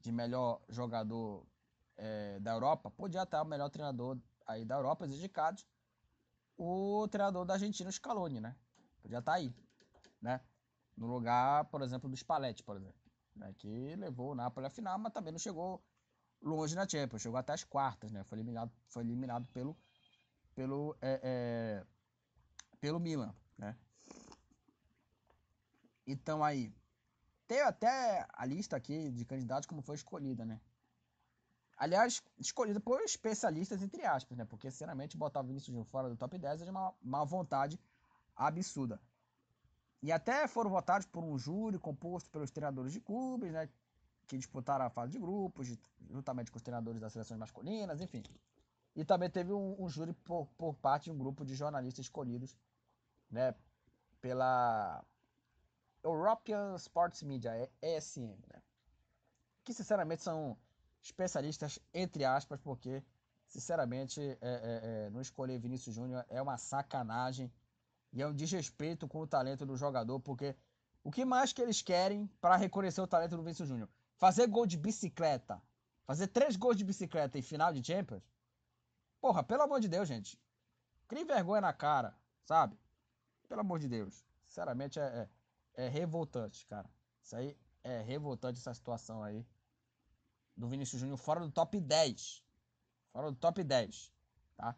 de melhor jogador é, da Europa, podia estar o melhor treinador aí da Europa, os indicados, o treinador da Argentina, Scaloni, né? Podia estar aí, né? No lugar, por exemplo, do Spalletti, por exemplo, né? que levou o Napoli à final, mas também não chegou longe na Champions, chegou até as quartas, né? Foi eliminado, foi eliminado pelo, pelo, é, é, pelo Milan, né? Então aí, tem até a lista aqui de candidatos como foi escolhida, né? Aliás, escolhida por especialistas, entre aspas, né? Porque, sinceramente, botar o Vinícius Júnior fora do top 10 é de uma, uma vontade absurda. E até foram votados por um júri composto pelos treinadores de clubes, né? que disputaram a fase de grupos, juntamente com os treinadores das seleções masculinas, enfim. E também teve um, um júri por, por, parte de um grupo de jornalistas escolhidos né, pela European Sports Media, ESM, né, que sinceramente são especialistas, entre aspas, porque, sinceramente, é, é, é, não escolher Vinícius Júnior é uma sacanagem e é um desrespeito com o talento do jogador, porque o que mais que eles querem para reconhecer o talento do Vinícius Júnior? Fazer gol de bicicleta. Fazer três gols de bicicleta em final de Champions? Porra, pelo amor de Deus, gente. Crie vergonha na cara, sabe? Pelo amor de Deus. Sinceramente, é, é, é revoltante, cara. Isso aí é revoltante, essa situação aí. Do Vinícius Júnior fora do top 10. Fora do top 10, tá?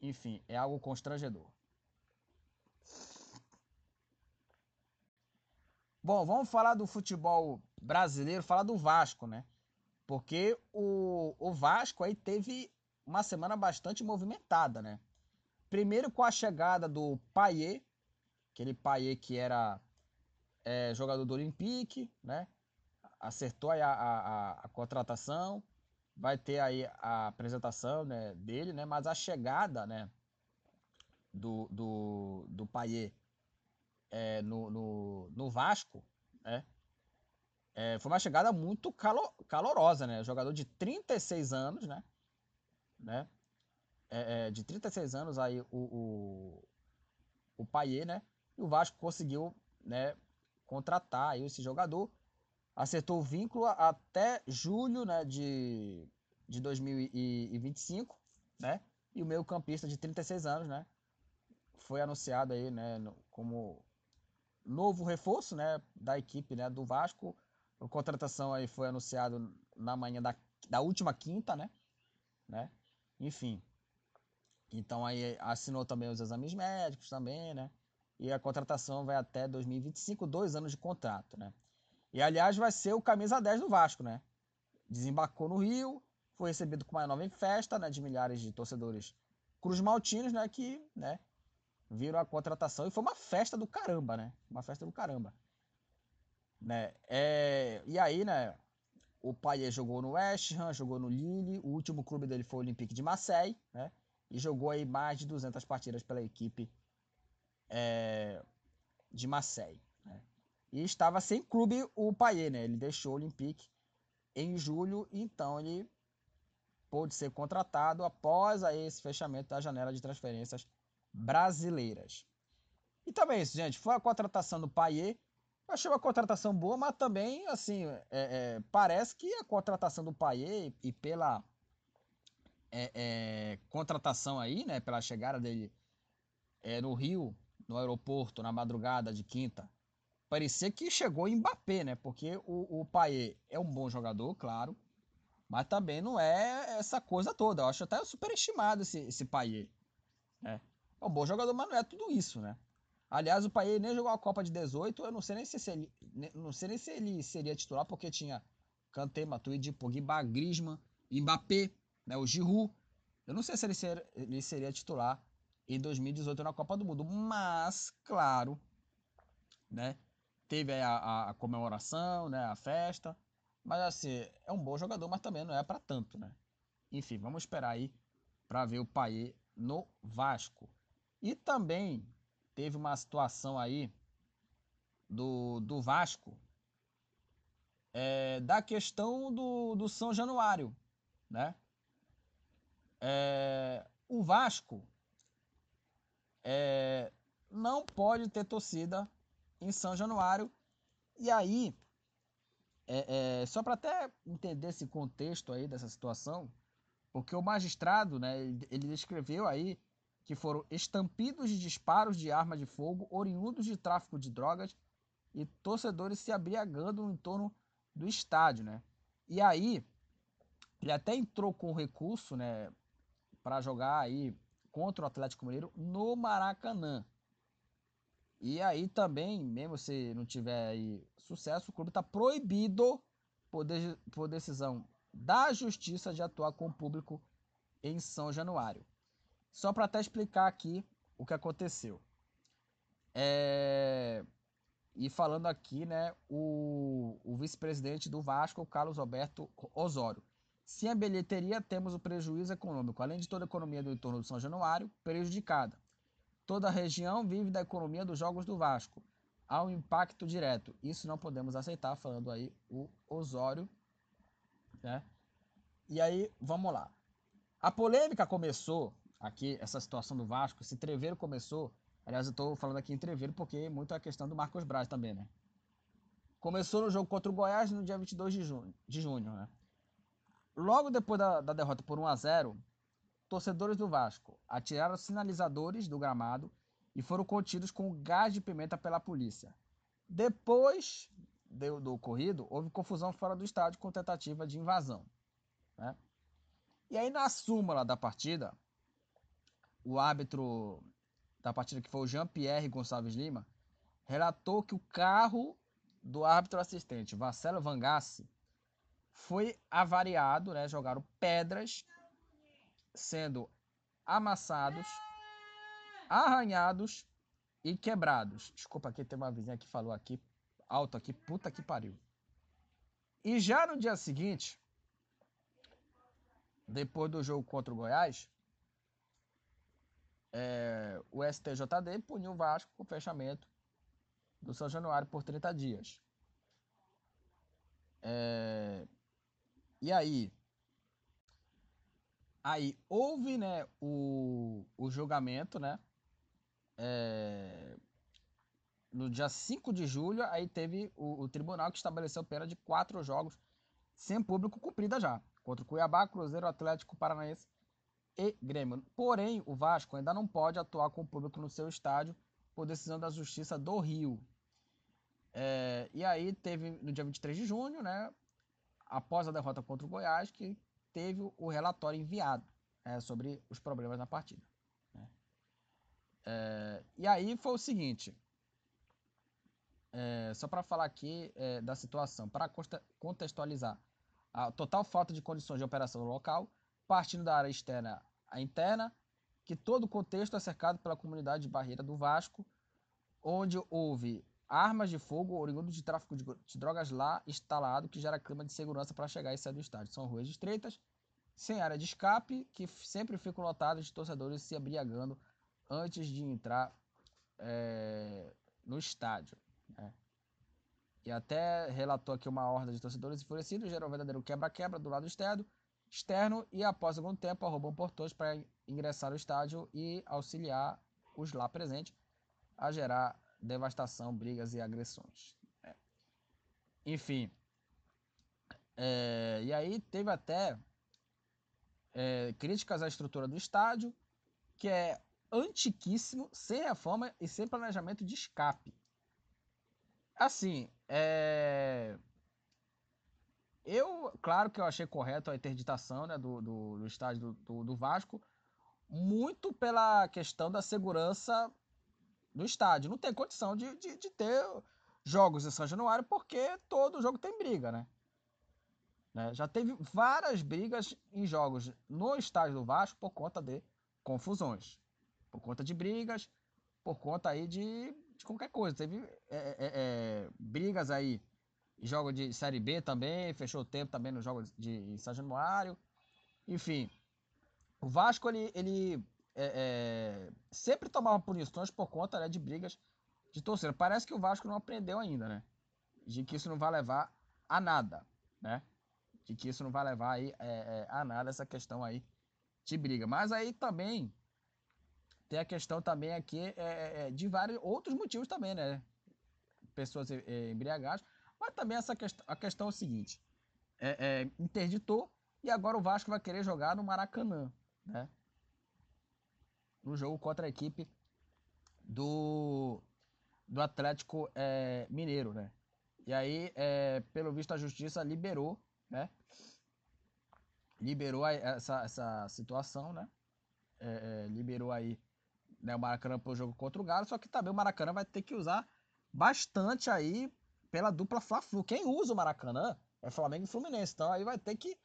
Enfim, é algo constrangedor. Bom, vamos falar do futebol brasileiro, falar do Vasco, né? Porque o, o Vasco aí teve uma semana bastante movimentada, né? Primeiro com a chegada do Paier, aquele Paier que era é, jogador do Olympique, né? Acertou aí a, a, a, contratação, vai ter aí a apresentação né, dele, né? Mas a chegada, né? Do, do, do Paier é, no, no, no, Vasco, né? É, foi uma chegada muito calo, calorosa, né? Jogador de 36 anos, né? né? É, é, de 36 anos aí o, o, o Paier, né? E o Vasco conseguiu, né? Contratar aí esse jogador. Acertou o vínculo até julho, né? De, de 2025, né? E o meio campista de 36 anos, né? Foi anunciado aí, né? Como novo reforço, né, da equipe, né, do Vasco. A contratação aí foi anunciado na manhã da, da última quinta, né, né? Enfim. Então aí assinou também os exames médicos também, né? E a contratação vai até 2025, dois anos de contrato, né? E aliás vai ser o camisa 10 do Vasco, né? Desembarcou no Rio, foi recebido com uma nova festa, né, de milhares de torcedores Cruz Maltinos, né, que, né, viram a contratação e foi uma festa do caramba, né? Uma festa do caramba. Né? É, e aí, né? O pai jogou no West Ham, jogou no Lille, o último clube dele foi o Olympique de Marseille, né? E jogou aí mais de 200 partidas pela equipe é, de Marseille. Né? E estava sem clube o Payet, né? Ele deixou o Olympique em julho, então ele pôde ser contratado após aí esse fechamento da janela de transferências brasileiras. E também isso, gente, foi a contratação do Paier. Eu achei uma contratação boa, mas também, assim, é, é, parece que a contratação do Paier e pela é, é, contratação aí, né, pela chegada dele é, no Rio, no aeroporto, na madrugada de quinta, parecia que chegou em Mbappé, né? Porque o, o Paier é um bom jogador, claro, mas também não é essa coisa toda. Eu acho até superestimado esse, esse Paier, né? É um bom jogador, mas não é tudo isso, né? Aliás, o Paier nem jogou a Copa de 18, eu não sei nem se, se ele, não sei nem se ele seria titular, porque tinha Kanté, Matuidi, Pogba, Griezmann, Mbappé, né, o Giroud. Eu não sei se ele, ser, ele seria titular em 2018 na Copa do Mundo, mas, claro, né, teve a, a comemoração, né, a festa, mas assim, é um bom jogador, mas também não é para tanto, né? Enfim, vamos esperar aí para ver o Paier no Vasco. E também teve uma situação aí do, do Vasco é, da questão do, do São Januário, né? É, o Vasco é, não pode ter torcida em São Januário. E aí, é, é, só para até entender esse contexto aí dessa situação, porque o magistrado, né, ele descreveu aí que foram estampidos de disparos de arma de fogo oriundos de tráfico de drogas e torcedores se abriagando no entorno do estádio, né? E aí ele até entrou com recurso, né, para jogar aí contra o Atlético Mineiro no Maracanã. E aí também, mesmo se não tiver sucesso, o clube está proibido por, de, por decisão da justiça de atuar com o público em São Januário. Só para até explicar aqui o que aconteceu. É... E falando aqui, né, o, o vice-presidente do Vasco, Carlos Alberto Osório. Se a bilheteria, temos o prejuízo econômico, além de toda a economia do entorno do São Januário, prejudicada. Toda a região vive da economia dos jogos do Vasco. Há um impacto direto. Isso não podemos aceitar, falando aí o Osório, né? E aí, vamos lá. A polêmica começou aqui, essa situação do Vasco, esse treveiro começou. Aliás, eu tô falando aqui em treveiro porque muito é a questão do Marcos Braz também, né? Começou no jogo contra o Goiás no dia 22 de junho, de junho né? Logo depois da, da derrota por 1 a 0 torcedores do Vasco atiraram sinalizadores do gramado e foram contidos com gás de pimenta pela polícia. Depois do, do ocorrido, houve confusão fora do estádio com tentativa de invasão. Né? E aí, na súmula da partida, o árbitro da partida, que foi o Jean-Pierre Gonçalves Lima, relatou que o carro do árbitro assistente, Marcelo Vangassi, foi avariado, né? Jogaram pedras, sendo amassados, arranhados e quebrados. Desculpa aqui, tem uma vizinha que falou aqui, alto aqui, puta que pariu. E já no dia seguinte, depois do jogo contra o Goiás, é, o STJD puniu o Vasco com o fechamento do São Januário por 30 dias. É, e aí, aí houve né, o, o julgamento, né? É, no dia 5 de julho, aí teve o, o, tribunal que estabeleceu pena de quatro jogos sem público cumprida já. Contra o Cuiabá, Cruzeiro, Atlético Paranaense e Grêmio. Porém, o Vasco ainda não pode atuar com o público no seu estádio por decisão da Justiça do Rio. É, e aí teve no dia 23 de junho, né, após a derrota contra o Goiás, que teve o relatório enviado é, sobre os problemas na partida. Né. É, e aí foi o seguinte, é, só para falar aqui é, da situação, para contextualizar, a total falta de condições de operação local, partindo da área externa à interna, que todo o contexto é cercado pela comunidade de barreira do Vasco, onde houve armas de fogo oriundos de tráfico de drogas lá instalado, que gera clima de segurança para chegar e sair do estádio. São ruas estreitas, sem área de escape, que sempre ficam lotadas de torcedores se abriagando antes de entrar é, no estádio. Né? E até relatou aqui uma horda de torcedores enfurecidos, gerou um verdadeiro quebra-quebra do lado externo, externo e após algum tempo arrombam portões para ingressar no estádio e auxiliar os lá presentes a gerar devastação, brigas e agressões. É. Enfim. É, e aí teve até é, críticas à estrutura do estádio, que é antiquíssimo, sem reforma e sem planejamento de escape. Assim, é... eu, claro que eu achei correto a interditação né, do, do, do estádio do, do, do Vasco, muito pela questão da segurança do estádio. Não tem condição de, de, de ter jogos em São Januário porque todo jogo tem briga, né? né? Já teve várias brigas em jogos no estádio do Vasco por conta de confusões, por conta de brigas, por conta aí de, de qualquer coisa. Teve é, é, é, brigas aí em jogos de Série B também, fechou o tempo também nos jogos de São Januário. Enfim, o Vasco ele, ele é, é, sempre tomava punições por conta né, de brigas de torcida. Parece que o Vasco não aprendeu ainda, né? De que isso não vai levar a nada, né? De que isso não vai levar aí, é, é a nada essa questão aí de briga. Mas aí também tem a questão também aqui é, é, de vários outros motivos também, né? Pessoas embriagadas. Mas também essa a questão é o seguinte: interditou e agora o Vasco vai querer jogar no Maracanã, né? No jogo contra a equipe do, do Atlético é, Mineiro, né? E aí, é, pelo visto, a justiça liberou, né? Liberou essa, essa situação, né? É, é liberou aí né, o Maracanã para o jogo contra o Galo, só que também o Maracanã vai ter que usar bastante aí pela dupla Fla-Flu. Quem usa o Maracanã é Flamengo e Fluminense, então aí vai ter que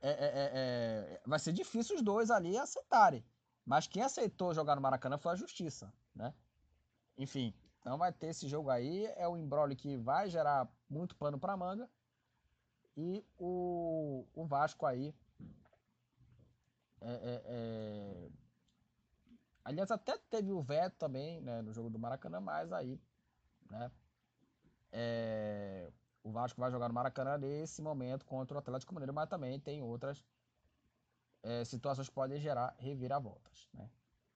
é, é vai ser difícil os dois ali aceitarem. Mas quem aceitou jogar no Maracanã foi a Justiça, né? Enfim, então vai ter esse jogo aí, é um embrolho que vai gerar muito pano para manga. E o, o Vasco aí é, é, é... Aliás, até teve o veto também né, no jogo do Maracanã, mas aí, né? É... O Vasco vai jogar no Maracanã nesse momento contra o Atlético Mineiro, mas também tem outras é, situações podem gerar reviravoltas, né?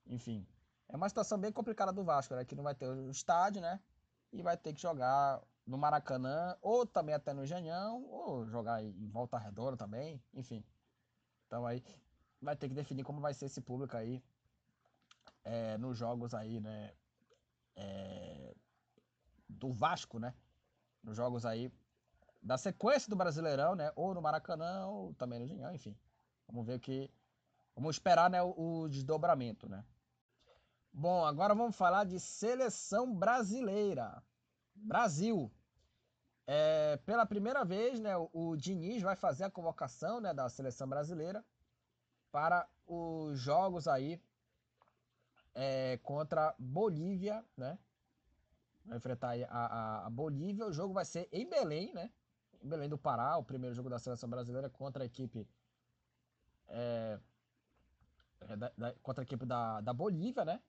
Enfim, é uma situação bem complicada do Vasco, né? Que não vai ter o estádio, né? E vai ter que jogar no Maracanã, ou também até no Janhão, ou jogar em Volta Redonda também, enfim. Então aí vai ter que definir como vai ser esse público aí é, nos jogos aí, né? É, do Vasco, né? Nos jogos aí da sequência do Brasileirão, né? Ou no Maracanã, ou também no Janhão, enfim. Vamos ver o que. Vamos esperar né, o, desdobramento, né? Bom, agora vamos falar de seleção brasileira. Brasil. É, pela primeira vez, né, o, o Diniz vai fazer a convocação né, da seleção brasileira para os jogos aí é, contra Bolívia, né? Vai enfrentar a, a, a, Bolívia. O jogo vai ser em Belém, né? Em Belém do Pará, o primeiro jogo da seleção brasileira contra a equipe é, é da, da, contra a equipe da, da Bolívia, né?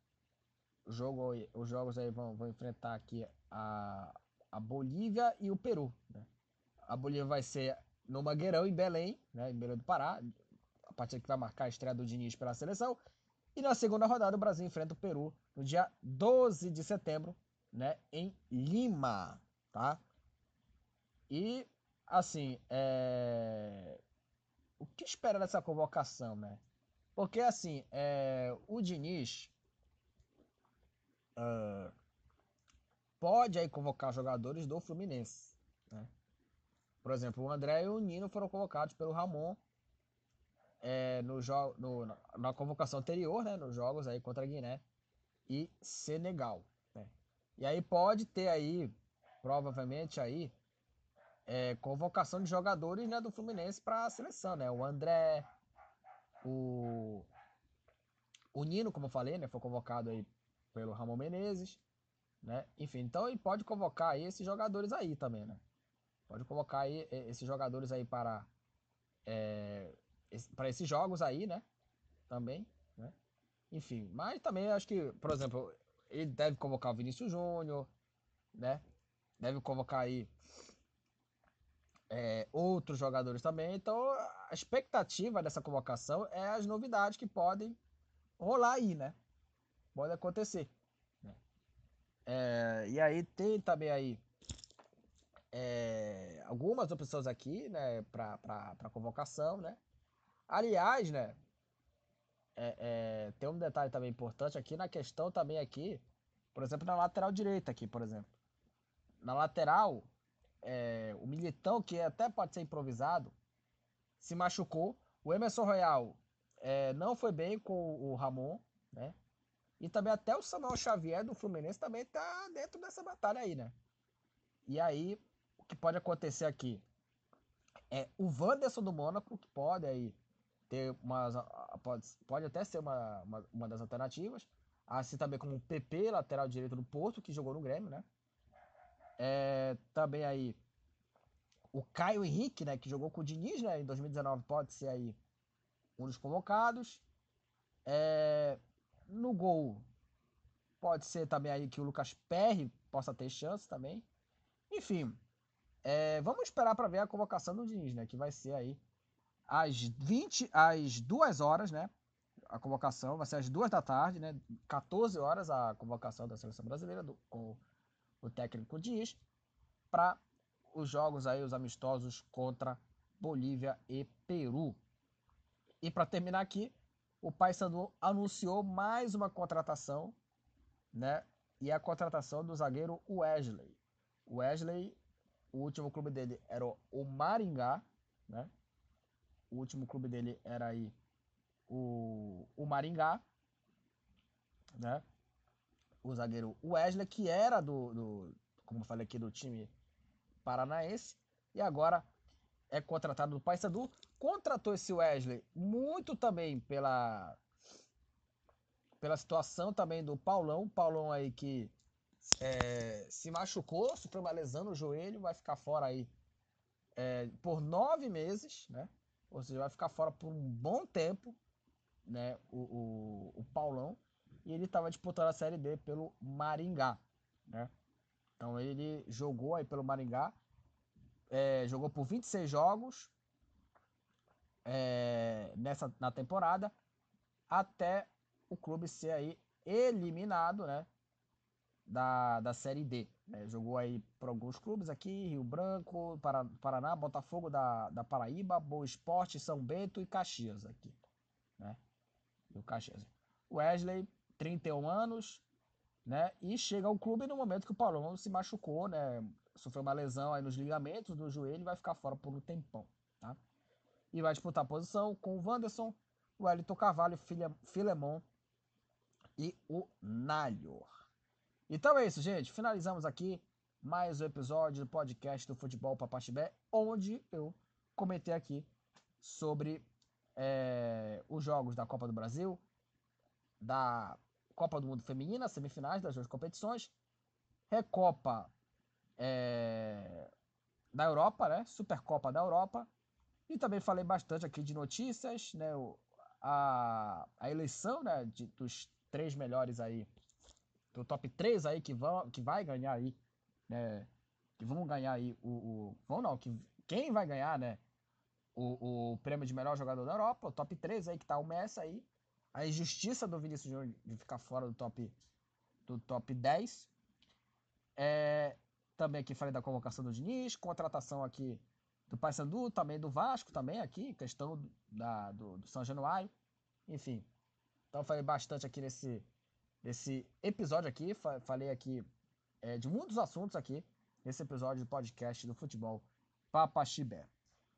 O jogo, os jogos aí vão, vão enfrentar aqui a, a Bolívia e o Peru. Né? A Bolívia vai ser no Mangueirão, em Belém, né? em Belém do Pará, a partir que vai marcar a estreia do Diniz pela seleção. E na segunda rodada, o Brasil enfrenta o Peru no dia 12 de setembro, né? em Lima. Tá? E, assim, é... o que espera dessa convocação, né? Porque, assim, é... o Diniz uh, pode aí convocar jogadores do Fluminense. Né? Por exemplo, o André e o Nino foram convocados pelo Ramon é, no no, na convocação anterior, né, nos jogos aí contra Guiné e Senegal. Né? E aí pode ter aí, provavelmente aí, é, convocação de jogadores né, do Fluminense para a seleção, né? O André, o, o Nino, como eu falei, né, foi convocado aí pelo Ramon Menezes, né? Enfim, então ele pode convocar aí esses jogadores aí também, né? Pode convocar aí esses jogadores aí para é, para esses jogos aí, né? Também, né? Enfim, mas também acho que, por exemplo, ele deve convocar o Vinícius Júnior, né? Deve convocar aí é, outros jogadores também. Então, a expectativa dessa convocação é as novidades que podem rolar aí, né? pode acontecer. É, e aí tem também aí é, algumas opções aqui, né, para convocação, né? Aliás, né, é, é, tem um detalhe também importante aqui na questão também aqui, por exemplo, na lateral direita aqui, por exemplo. Na lateral, é, o Militão, que até pode ser improvisado, se machucou. O Emerson Royal é, não foi bem com o Ramon, né? E também até o Samuel Xavier do Fluminense também tá dentro dessa batalha aí, né? E aí, o que pode acontecer aqui é o Wanderson do Mônaco, que pode aí ter umas. Pode, pode até ser uma, uma, uma das alternativas. Assim também como o PP, lateral direito do Porto, que jogou no Grêmio, né? É, também aí o Caio Henrique, né, que jogou com o Diniz, né, em 2019, pode ser aí um dos convocados. É, no gol, pode ser também aí que o Lucas Perry possa ter chance também. Enfim, é, vamos esperar para ver a convocação do Diniz, né? Que vai ser aí às 20, às 2 horas, né? A convocação vai ser às 2 da tarde, né? 14 horas a convocação da seleção brasileira do, com o técnico Diniz para os jogos aí, os amistosos contra Bolívia e Peru. E para terminar aqui, o Paysandu anunciou mais uma contratação, né? E a contratação do zagueiro Wesley. Wesley, o último clube dele era o Maringá, né? O último clube dele era aí o, o Maringá, né? O zagueiro Wesley, que era do, do, como eu falei aqui, do time paranaense, e agora é contratado do Paysandu, contratou esse Wesley muito também pela pela situação também do Paulão, Paulão aí que é, se machucou, sofreu no joelho, vai ficar fora aí é, por nove meses, né? Ou seja, vai ficar fora por um bom tempo, né? O, o, o Paulão e ele estava disputando a Série B pelo Maringá, né? Então ele jogou aí pelo Maringá, é, jogou por 26 jogos, é, nessa, na temporada até o clube ser aí eliminado, né? Da, da Série D. Né? Jogou aí por alguns clubes aqui, Rio Branco, Paraná, Botafogo da, da Paraíba, Boa Esporte, São Bento e Caxias aqui. Né? E o Caxias. Wesley, 31 anos, né? E chega ao clube no momento que o Paulão se machucou, né? Sofreu uma lesão aí nos ligamentos do joelho e vai ficar fora por um tempão, tá? E vai disputar a posição com o Wanderson, o Wellington Carvalho, Filemon e o Nalho. Então é isso, gente. Finalizamos aqui mais um episódio do podcast do Futebol Papaxibé, onde eu comentei aqui sobre é, os jogos da Copa do Brasil, da Copa do Mundo Feminina, semifinais das duas competições, Recopa é, da Europa, né? Supercopa da Europa. E também falei bastante aqui de notícias, né? A, a eleição né, de, dos três melhores aí, do top 3 aí que, vão, que vai ganhar aí, né? Que vão ganhar aí o. o vão não, que, quem vai ganhar, né? O, o prêmio de melhor jogador da Europa, o top 3 aí que tá o Messi aí a injustiça do Vinícius Júnior de ficar fora do top, do top 10. É, também aqui falei da convocação do Diniz, contratação aqui do Paysandu, também do Vasco, também aqui, questão da, do, do São Januário, enfim. Então falei bastante aqui nesse, nesse episódio aqui, falei aqui é, de muitos assuntos aqui nesse episódio do podcast do futebol Papa Chibé.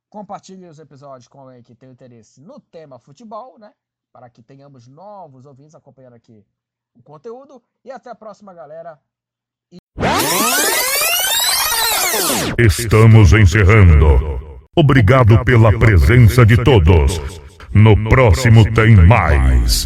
Compartilhe os episódios com alguém que tem interesse no tema futebol, né? Para que tenhamos novos ouvintes acompanhando aqui o conteúdo. E até a próxima, galera. E... Estamos encerrando. Obrigado pela presença de todos. No próximo tem mais.